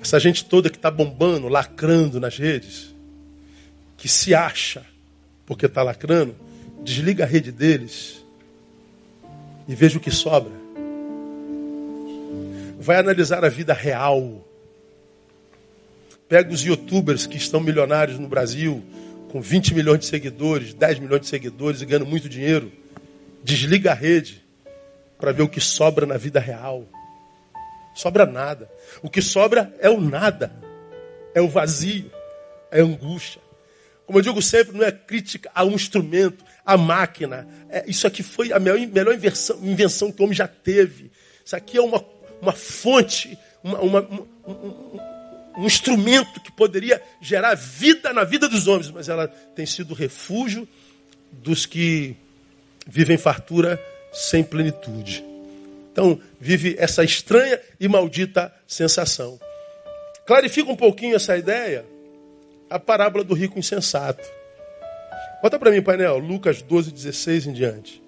A: Essa gente toda que está bombando, lacrando nas redes, que se acha porque está lacrando, desliga a rede deles e veja o que sobra. Vai analisar a vida real. Pega os youtubers que estão milionários no Brasil, com 20 milhões de seguidores, 10 milhões de seguidores e ganhando muito dinheiro. Desliga a rede para ver o que sobra na vida real. Sobra nada. O que sobra é o nada. É o vazio. É a angústia. Como eu digo sempre, não é crítica a um instrumento, a máquina. É, isso aqui foi a melhor, invenção, invenção, que o homem já teve. Isso aqui é uma, uma fonte, uma, uma, um, um, um instrumento que poderia gerar vida na vida dos homens, mas ela tem sido refúgio dos que vivem fartura sem plenitude. Então, vive essa estranha e maldita sensação. Clarifica um pouquinho essa ideia, a parábola do rico insensato. Bota para mim, painel, Lucas 12, 16 em diante.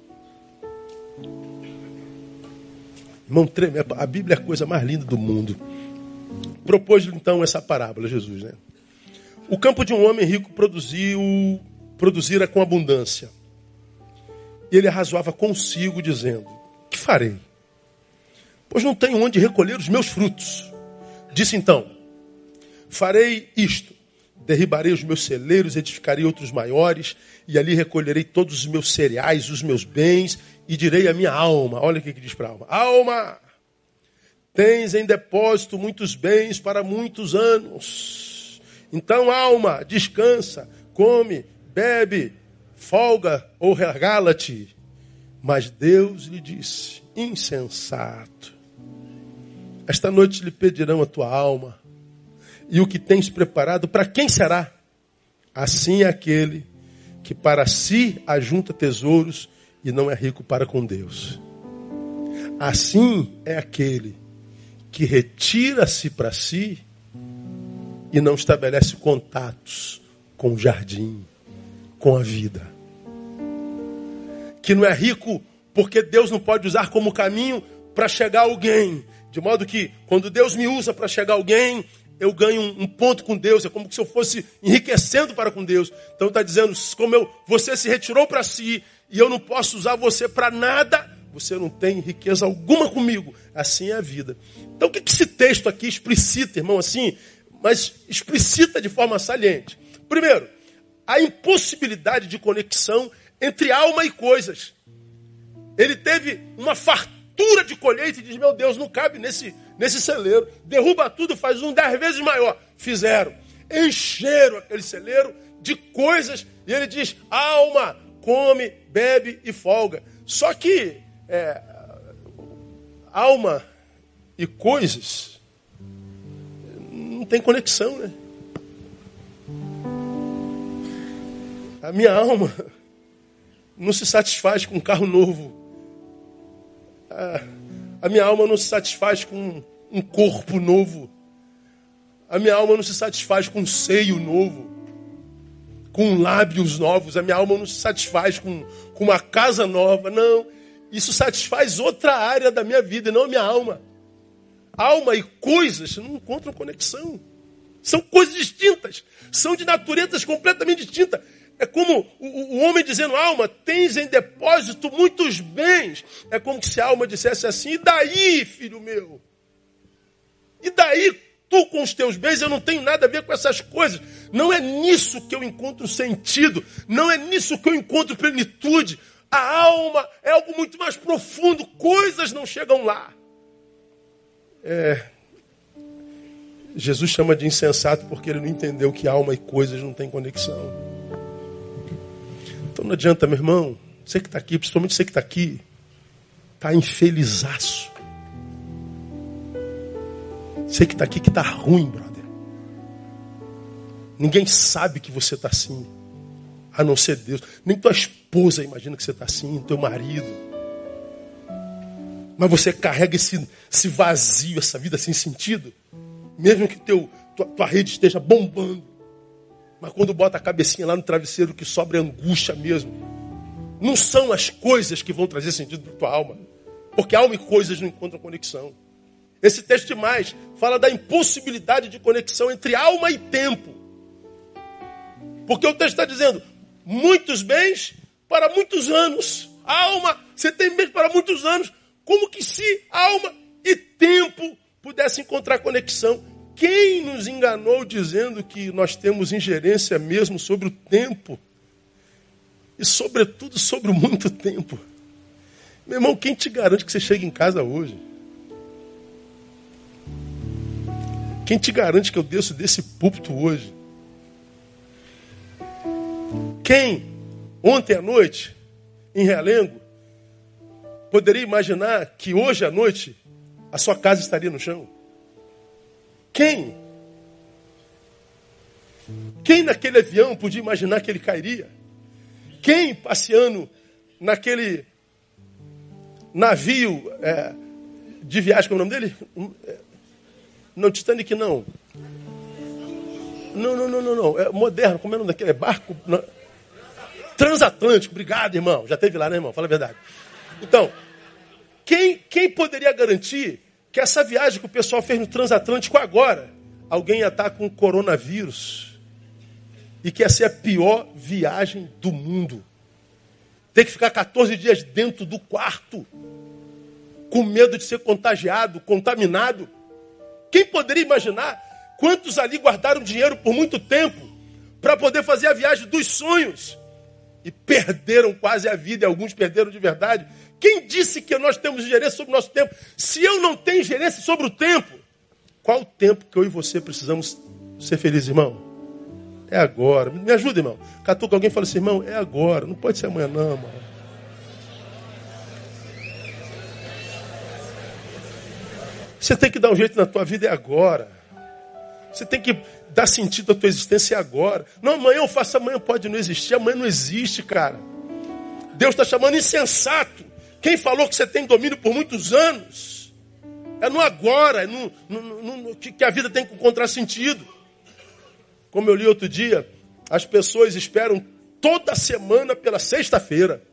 A: Irmão, a Bíblia é a coisa mais linda do mundo. Propôs então essa parábola, Jesus, né? O campo de um homem rico produziu, produzira com abundância. E ele arrazoava consigo, dizendo: Que farei? Pois não tenho onde recolher os meus frutos. Disse então: Farei isto derribarei os meus celeiros, edificarei outros maiores, e ali recolherei todos os meus cereais, os meus bens, e direi à minha alma: olha o que diz para a alma: Alma, tens em depósito muitos bens para muitos anos. Então, alma, descansa, come, bebe, folga ou regala-te. Mas Deus lhe disse: insensato. Esta noite lhe pedirão a tua alma e o que tens preparado, para quem será? Assim é aquele que para si ajunta tesouros e não é rico para com Deus. Assim é aquele que retira-se para si e não estabelece contatos com o jardim, com a vida. Que não é rico porque Deus não pode usar como caminho para chegar alguém. De modo que, quando Deus me usa para chegar alguém, eu ganho um, ponto com Deus, é como se eu fosse enriquecendo para com Deus. Então está dizendo, como eu, você se retirou para si e eu não posso usar você para nada, você não tem riqueza alguma comigo. Assim é a vida. Então o que, que esse texto aqui explicita, irmão, assim, mas explicita de forma saliente? Primeiro, a impossibilidade de conexão entre alma e coisas. Ele teve uma fartura de colheita e diz: Meu Deus, não cabe nesse, nesse celeiro, derruba tudo, faz um dez vezes maior. Fizeram. Encheram aquele celeiro de coisas. E ele diz: alma, come, bebe e folga. Só que é, alma e coisas não tem conexão, né? A minha alma não se satisfaz com um carro novo. A, minha alma não se satisfaz com um corpo novo. A minha alma não se satisfaz com um seio novo, com lábios novos. A minha alma não se satisfaz com, com uma casa nova. Não. Isso satisfaz outra área da minha vida, não a minha alma. Alma e coisas não encontram conexão. São coisas distintas. São de naturezas completamente distintas. É como o, homem dizendo, alma, tens em depósito muitos bens. É como se a alma dissesse assim, e daí, filho meu? E daí, tu com os teus bens, eu não tenho nada a ver com essas coisas. Não é nisso que eu encontro sentido. Não é nisso que eu encontro plenitude. A alma é algo muito mais profundo. Coisas não chegam lá. É, Jesus chama de insensato porque ele não entendeu que alma e coisas não têm conexão. Então não adianta, meu irmão, você que está aqui, principalmente você que está aqui, está infelizaço. Você que está aqui que está ruim, brother. Ninguém sabe que você está assim, a não ser Deus. Nem tua esposa imagina que você está assim, teu marido. Mas você carrega esse, esse vazio, essa vida sem sentido. Mesmo que teu, tua, tua rede esteja bombando. Mas quando bota a cabecinha lá no travesseiro, que sobra é angústia mesmo. Não são as coisas que vão trazer sentido para tua alma. Porque alma e coisas não encontram conexão. Esse texto mais fala da impossibilidade de conexão entre alma e tempo. Porque o texto está dizendo: muitos bens para muitos anos. Alma, você tem bens para muitos anos. Como que se alma e tempo pudessem encontrar conexão? Quem nos enganou dizendo que nós temos ingerência mesmo sobre o tempo? E, sobretudo, sobre muito tempo. Meu irmão, quem te garante que você chega em casa hoje? Quem te garante que eu desço desse púlpito hoje? Quem, ontem à noite, em Realengo, poderia imaginar que hoje à noite a sua casa estaria no chão? Quem? Quem naquele avião podia imaginar que ele cairia? Quem passeando naquele navio é, de viagem, como é o nome dele? É, não, Titanic não. Não, não, não, não, não. É moderno, como é o nome daquele? É barco. Não. Transatlântico, obrigado, irmão. Já teve lá, né, irmão? Fala a verdade. Então, quem, quem poderia garantir que essa viagem que o pessoal fez no transatlântico agora, alguém estar com coronavírus e que ia ser a pior viagem do mundo? Ter que ficar 14 dias dentro do quarto, com medo de ser contagiado, contaminado. Quem poderia imaginar quantos ali guardaram dinheiro por muito tempo para poder fazer a viagem dos sonhos e perderam quase a vida, e alguns perderam de verdade. Quem disse que nós temos gerência sobre o nosso tempo? Se eu não tenho gerência sobre o tempo, qual o tempo que eu e você precisamos ser felizes, irmão? É agora. Me ajuda, irmão. Catuca alguém fala assim, irmão, é agora. Não pode ser amanhã, não, irmão. Você tem que dar um jeito na tua vida é agora. Você tem que dar sentido à tua existência é agora. Não, amanhã eu faço, amanhã pode não existir. Amanhã não existe, cara. Deus está chamando insensato. Quem falou que você tem domínio por muitos anos? É no agora, é no, no, no, que a vida tem que encontrar sentido. Como eu li outro dia, as pessoas esperam toda semana pela sexta-feira.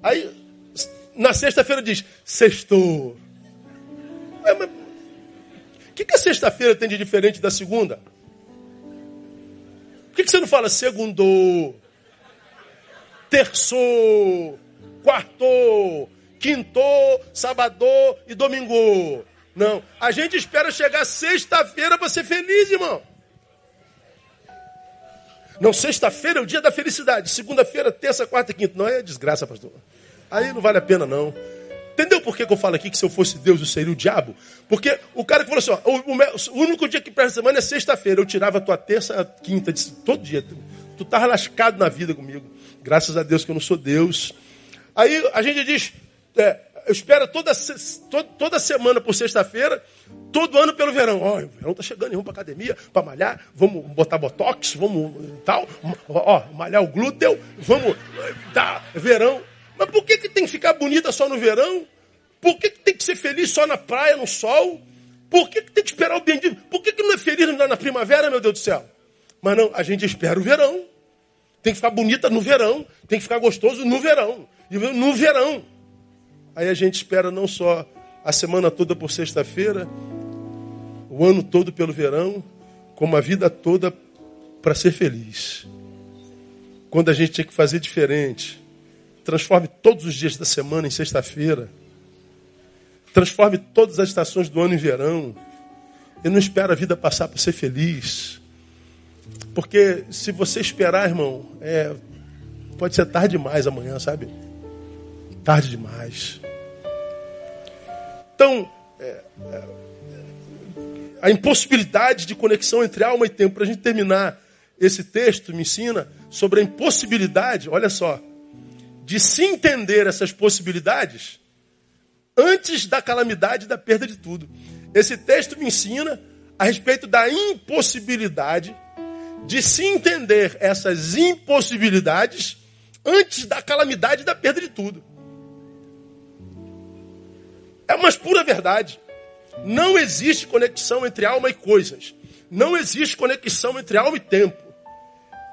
A: Aí, na sexta-feira diz, sextou. O que, que a sexta-feira tem de diferente da segunda? Por que, que você não fala segundou, terçou, quartou, quintou, sabadou e domingo? Não. A gente espera chegar sexta-feira para ser feliz, irmão. Não, sexta-feira é o dia da felicidade. Segunda-feira, terça, quarta e quinta. Não é desgraça, pastor. Aí não vale a pena, não. Entendeu por que, que eu falo aqui que se eu fosse Deus eu seria o diabo? Porque o cara que falou assim: ó, o, o, único dia que presta semana é sexta-feira. Eu tirava a tua terça, a quinta, todo dia. Tu, tu tava lascado na vida comigo. Graças a Deus que eu não sou Deus. Aí a gente diz: é, eu espero toda, toda, semana por sexta-feira, todo ano pelo verão. Ó, o verão tá chegando, vamos pra academia, para malhar, vamos botar botox, vamos tal, ó, malhar o glúteo, vamos dar verão. Mas por que, que tem que ficar bonita só no verão? Por que, que tem que ser feliz só na praia, no sol? Por que, que tem que esperar o bendito? Por que, que não é feliz na primavera, meu Deus do céu? Mas não, a gente espera o verão. Tem que ficar bonita no verão. Tem que ficar gostoso no verão. No verão. Aí a gente espera não só a semana toda por sexta-feira, o ano todo pelo verão, como a vida toda para ser feliz. Quando a gente tinha que fazer diferente, transforme todos os dias da semana em sexta-feira. Transforme todas as estações do ano em verão. E não espera a vida passar para ser feliz. Porque se você esperar, irmão, é, pode ser tarde demais amanhã, sabe? Tarde demais. Então, é, é, a impossibilidade de conexão entre alma e tempo, para a gente terminar esse texto, me ensina sobre a impossibilidade, olha só, de se entender essas possibilidades antes da calamidade e da perda de tudo. Esse texto me ensina a respeito da impossibilidade de se entender essas impossibilidades antes da calamidade e da perda de tudo. É uma pura verdade. Não existe conexão entre alma e coisas. Não existe conexão entre alma e tempo.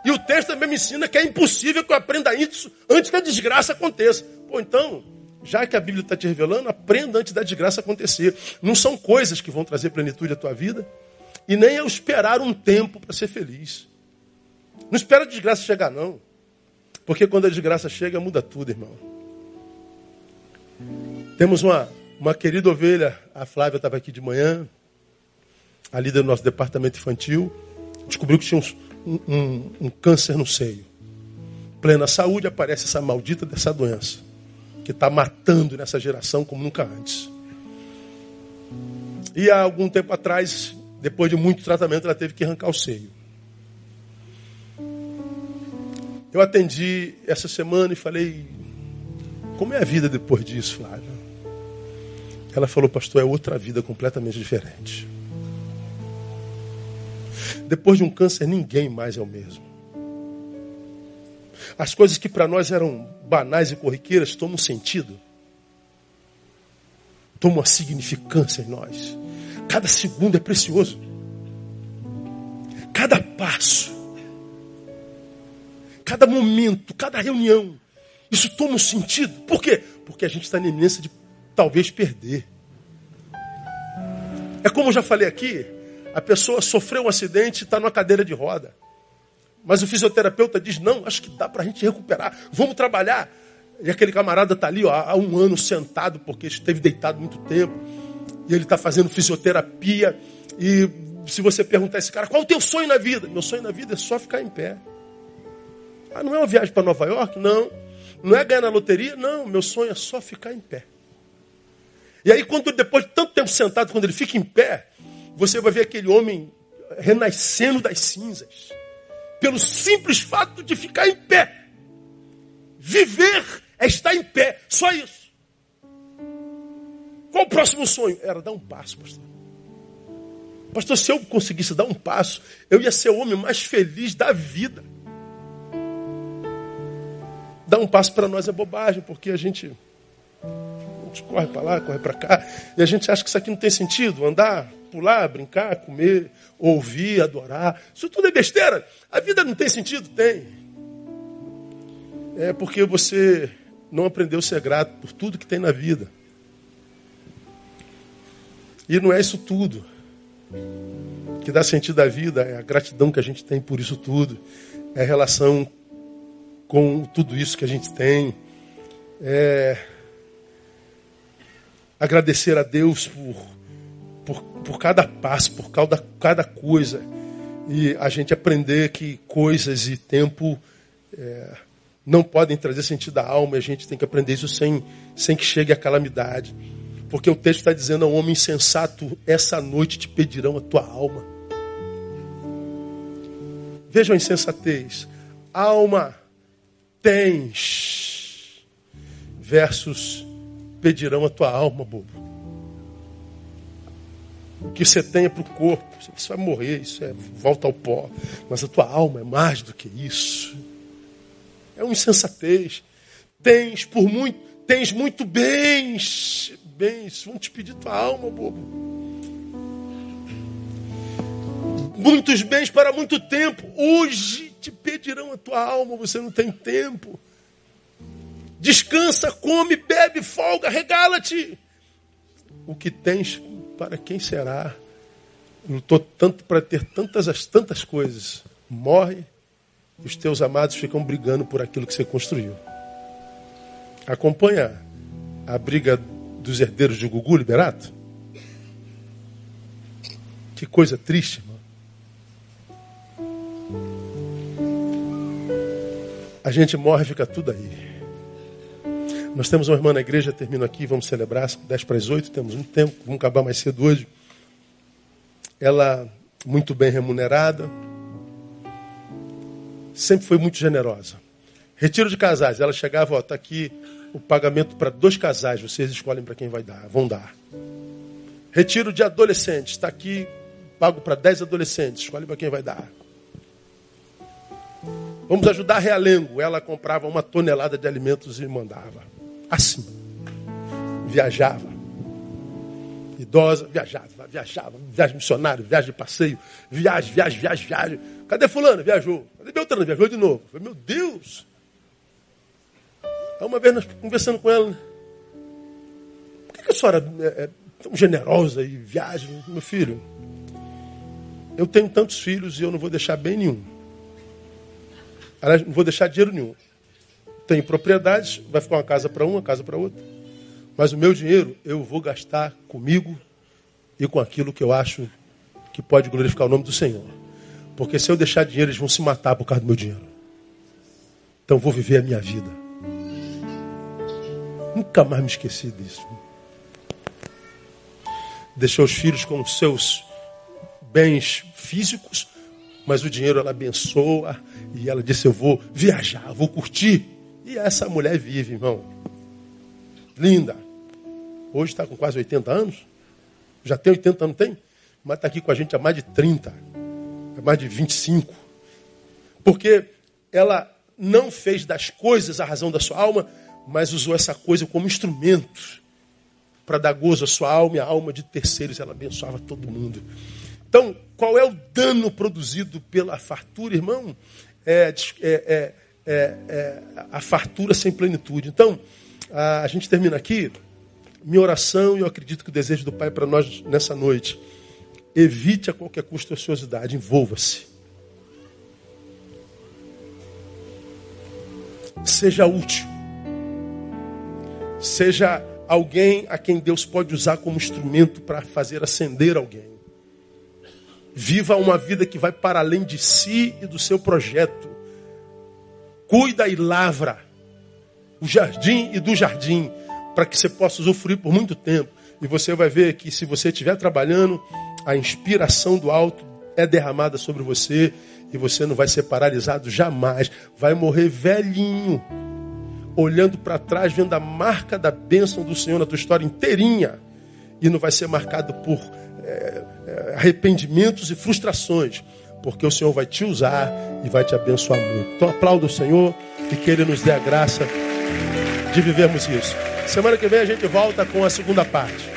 A: E o texto também me ensina que é impossível que eu aprenda isso antes que a desgraça aconteça. Pô, então, já que a Bíblia está te revelando, aprenda antes da desgraça acontecer. Não são coisas que vão trazer plenitude à tua vida. E nem eu esperar um tempo para ser feliz. Não espera a desgraça chegar, não. Porque quando a desgraça chega, muda tudo, irmão. Temos uma, uma querida ovelha, a Flávia estava aqui de manhã, a líder do nosso departamento infantil, descobriu que tinha um, um, um câncer no seio. Plena saúde, aparece essa maldita dessa doença, que está matando nessa geração como nunca antes. E há algum tempo atrás, Depois de muito tratamento, ela teve que arrancar o seio. Eu atendi essa semana e falei: Como é a vida depois disso, Flávia? Ela falou, pastor, é outra vida completamente diferente. Depois de um câncer, ninguém mais é o mesmo. As coisas que para nós eram banais e corriqueiras tomam sentido, tomam uma significância em nós. Cada segundo é precioso. Cada passo, cada momento, cada reunião, isso toma um sentido. Por quê? Porque a gente está na iminência de talvez perder. É como eu já falei aqui, a pessoa sofreu um acidente e está numa cadeira de roda. Mas o fisioterapeuta diz: não, acho que dá para a gente recuperar, vamos trabalhar. E aquele camarada está ali ó, há um ano sentado, porque esteve deitado muito tempo. E ele está fazendo fisioterapia. E se você perguntar a esse cara, qual é o teu sonho na vida? Meu sonho na vida é só ficar em pé. Ah, não é uma viagem para Nova York? Não. Não é ganhar na loteria? Não. Meu sonho é só ficar em pé. E aí, quando depois de tanto tempo sentado, quando ele fica em pé, você vai ver aquele homem renascendo das cinzas. Pelo simples fato de ficar em pé. Viver é estar em pé. Só isso. Qual o próximo sonho? Era dar um passo, pastor. Pastor, se eu conseguisse dar um passo, eu ia ser o homem mais feliz da vida. Dar um passo para nós é bobagem, porque a gente, gente corre para lá, corre para cá, e a gente acha que isso aqui não tem sentido. Andar, pular, brincar, comer, ouvir, adorar. Isso tudo é besteira. A vida não tem sentido? Tem. É porque você não aprendeu a ser grato por tudo que tem na vida. E não é isso tudo que dá sentido à vida, é a gratidão que a gente tem por isso tudo, é a relação com tudo isso que a gente tem, é agradecer a Deus por por, por cada passo, por cada, cada coisa. E a gente aprender que coisas e tempo é, não podem trazer sentido à alma, e a gente tem que aprender isso sem, sem que chegue a calamidade. Porque o texto está dizendo ao homem insensato: essa noite te pedirão a tua alma. Vejam a insensatez. Alma tens, versus pedirão a tua alma, bobo o que você é para o corpo. Você vai morrer, isso é volta ao pó. Mas a tua alma é mais do que isso. É uma insensatez. Tens por muito, tens muito bens. Bens, vão te pedir tua alma, bobo. Muitos bens para muito tempo. Hoje te pedirão a tua alma, você não tem tempo. Descansa, come, bebe, folga, regala-te. O que tens para quem será? Lutou tanto para ter tantas as tantas coisas. Morre e os teus amados ficam brigando por aquilo que você construiu. Acompanha a briga dos herdeiros de Gugu Liberato? Que coisa triste, irmão. A gente morre e fica tudo aí. Nós temos uma irmã na igreja, termino aqui, vamos celebrar, são 10 para as 8, temos um tempo, vamos acabar mais cedo hoje. Ela, muito bem remunerada, sempre foi muito generosa. Retiro de casais, ela chegava, está aqui o pagamento para dois casais, vocês escolhem para quem vai dar, vão dar. Retiro de adolescentes, está aqui, pago para 10 adolescentes, escolhe para quem vai dar. Vamos ajudar a Realengo. Ela comprava uma tonelada de alimentos e mandava. Assim. Viajava. Idosa, viajava, viajava. Viagem missionária, viagem de passeio. Viagem, viagem, viagem, viagem. Cadê fulano? Viajou. Cadê Beltrano? Viajou de novo. Falei, meu Deus. Aí uma vez nós conversando com ela. Né? Por que, que a senhora é, é tão generosa e viaja? Meu filho, eu tenho tantos filhos e eu não vou deixar bem nenhum. Aliás, não vou deixar dinheiro nenhum tenho propriedades, vai ficar uma casa para uma, casa para outra. Mas o meu dinheiro eu vou gastar comigo e com aquilo que eu acho que pode glorificar o nome do Senhor. Porque se eu deixar dinheiro, eles vão se matar por causa do meu dinheiro. Então vou viver a minha vida. Nunca mais me esqueci disso. Deixou os filhos com seus bens físicos, mas o dinheiro ela abençoa e ela disse: Eu vou viajar, vou curtir. E essa mulher vive, irmão. Linda. Hoje está com quase 80 anos. Já tem 80 anos, tem? Mas está aqui com a gente há mais de 30, há mais de 25. Porque ela não fez das coisas a razão da sua alma, mas usou essa coisa como instrumento para dar gozo à sua alma e à alma de terceiros. Ela abençoava todo mundo. Então, qual é o dano produzido pela fartura, irmão? É, é, é, é, é a fartura sem plenitude. Então, a, a gente termina aqui. Minha oração, e eu acredito que o desejo do Pai para nós nessa noite. Evite a qualquer custo a ociosidade, envolva-se. Seja útil. Seja alguém a quem Deus pode usar como instrumento para fazer ascender alguém. Viva uma vida que vai para além de si e do seu projeto. Cuida e lavra o jardim e do jardim, para que você possa usufruir por muito tempo. E você vai ver que se você estiver trabalhando, a inspiração do alto é derramada sobre você e você não vai ser paralisado jamais. Vai morrer velhinho olhando para trás, vendo a marca da bênção do Senhor na tua história inteirinha, e não vai ser marcado por é, arrependimentos e frustrações, porque o Senhor vai te usar e vai te abençoar muito. Então aplauda o Senhor e que Ele nos dê a graça de vivermos isso. Semana que vem a gente volta com a segunda parte.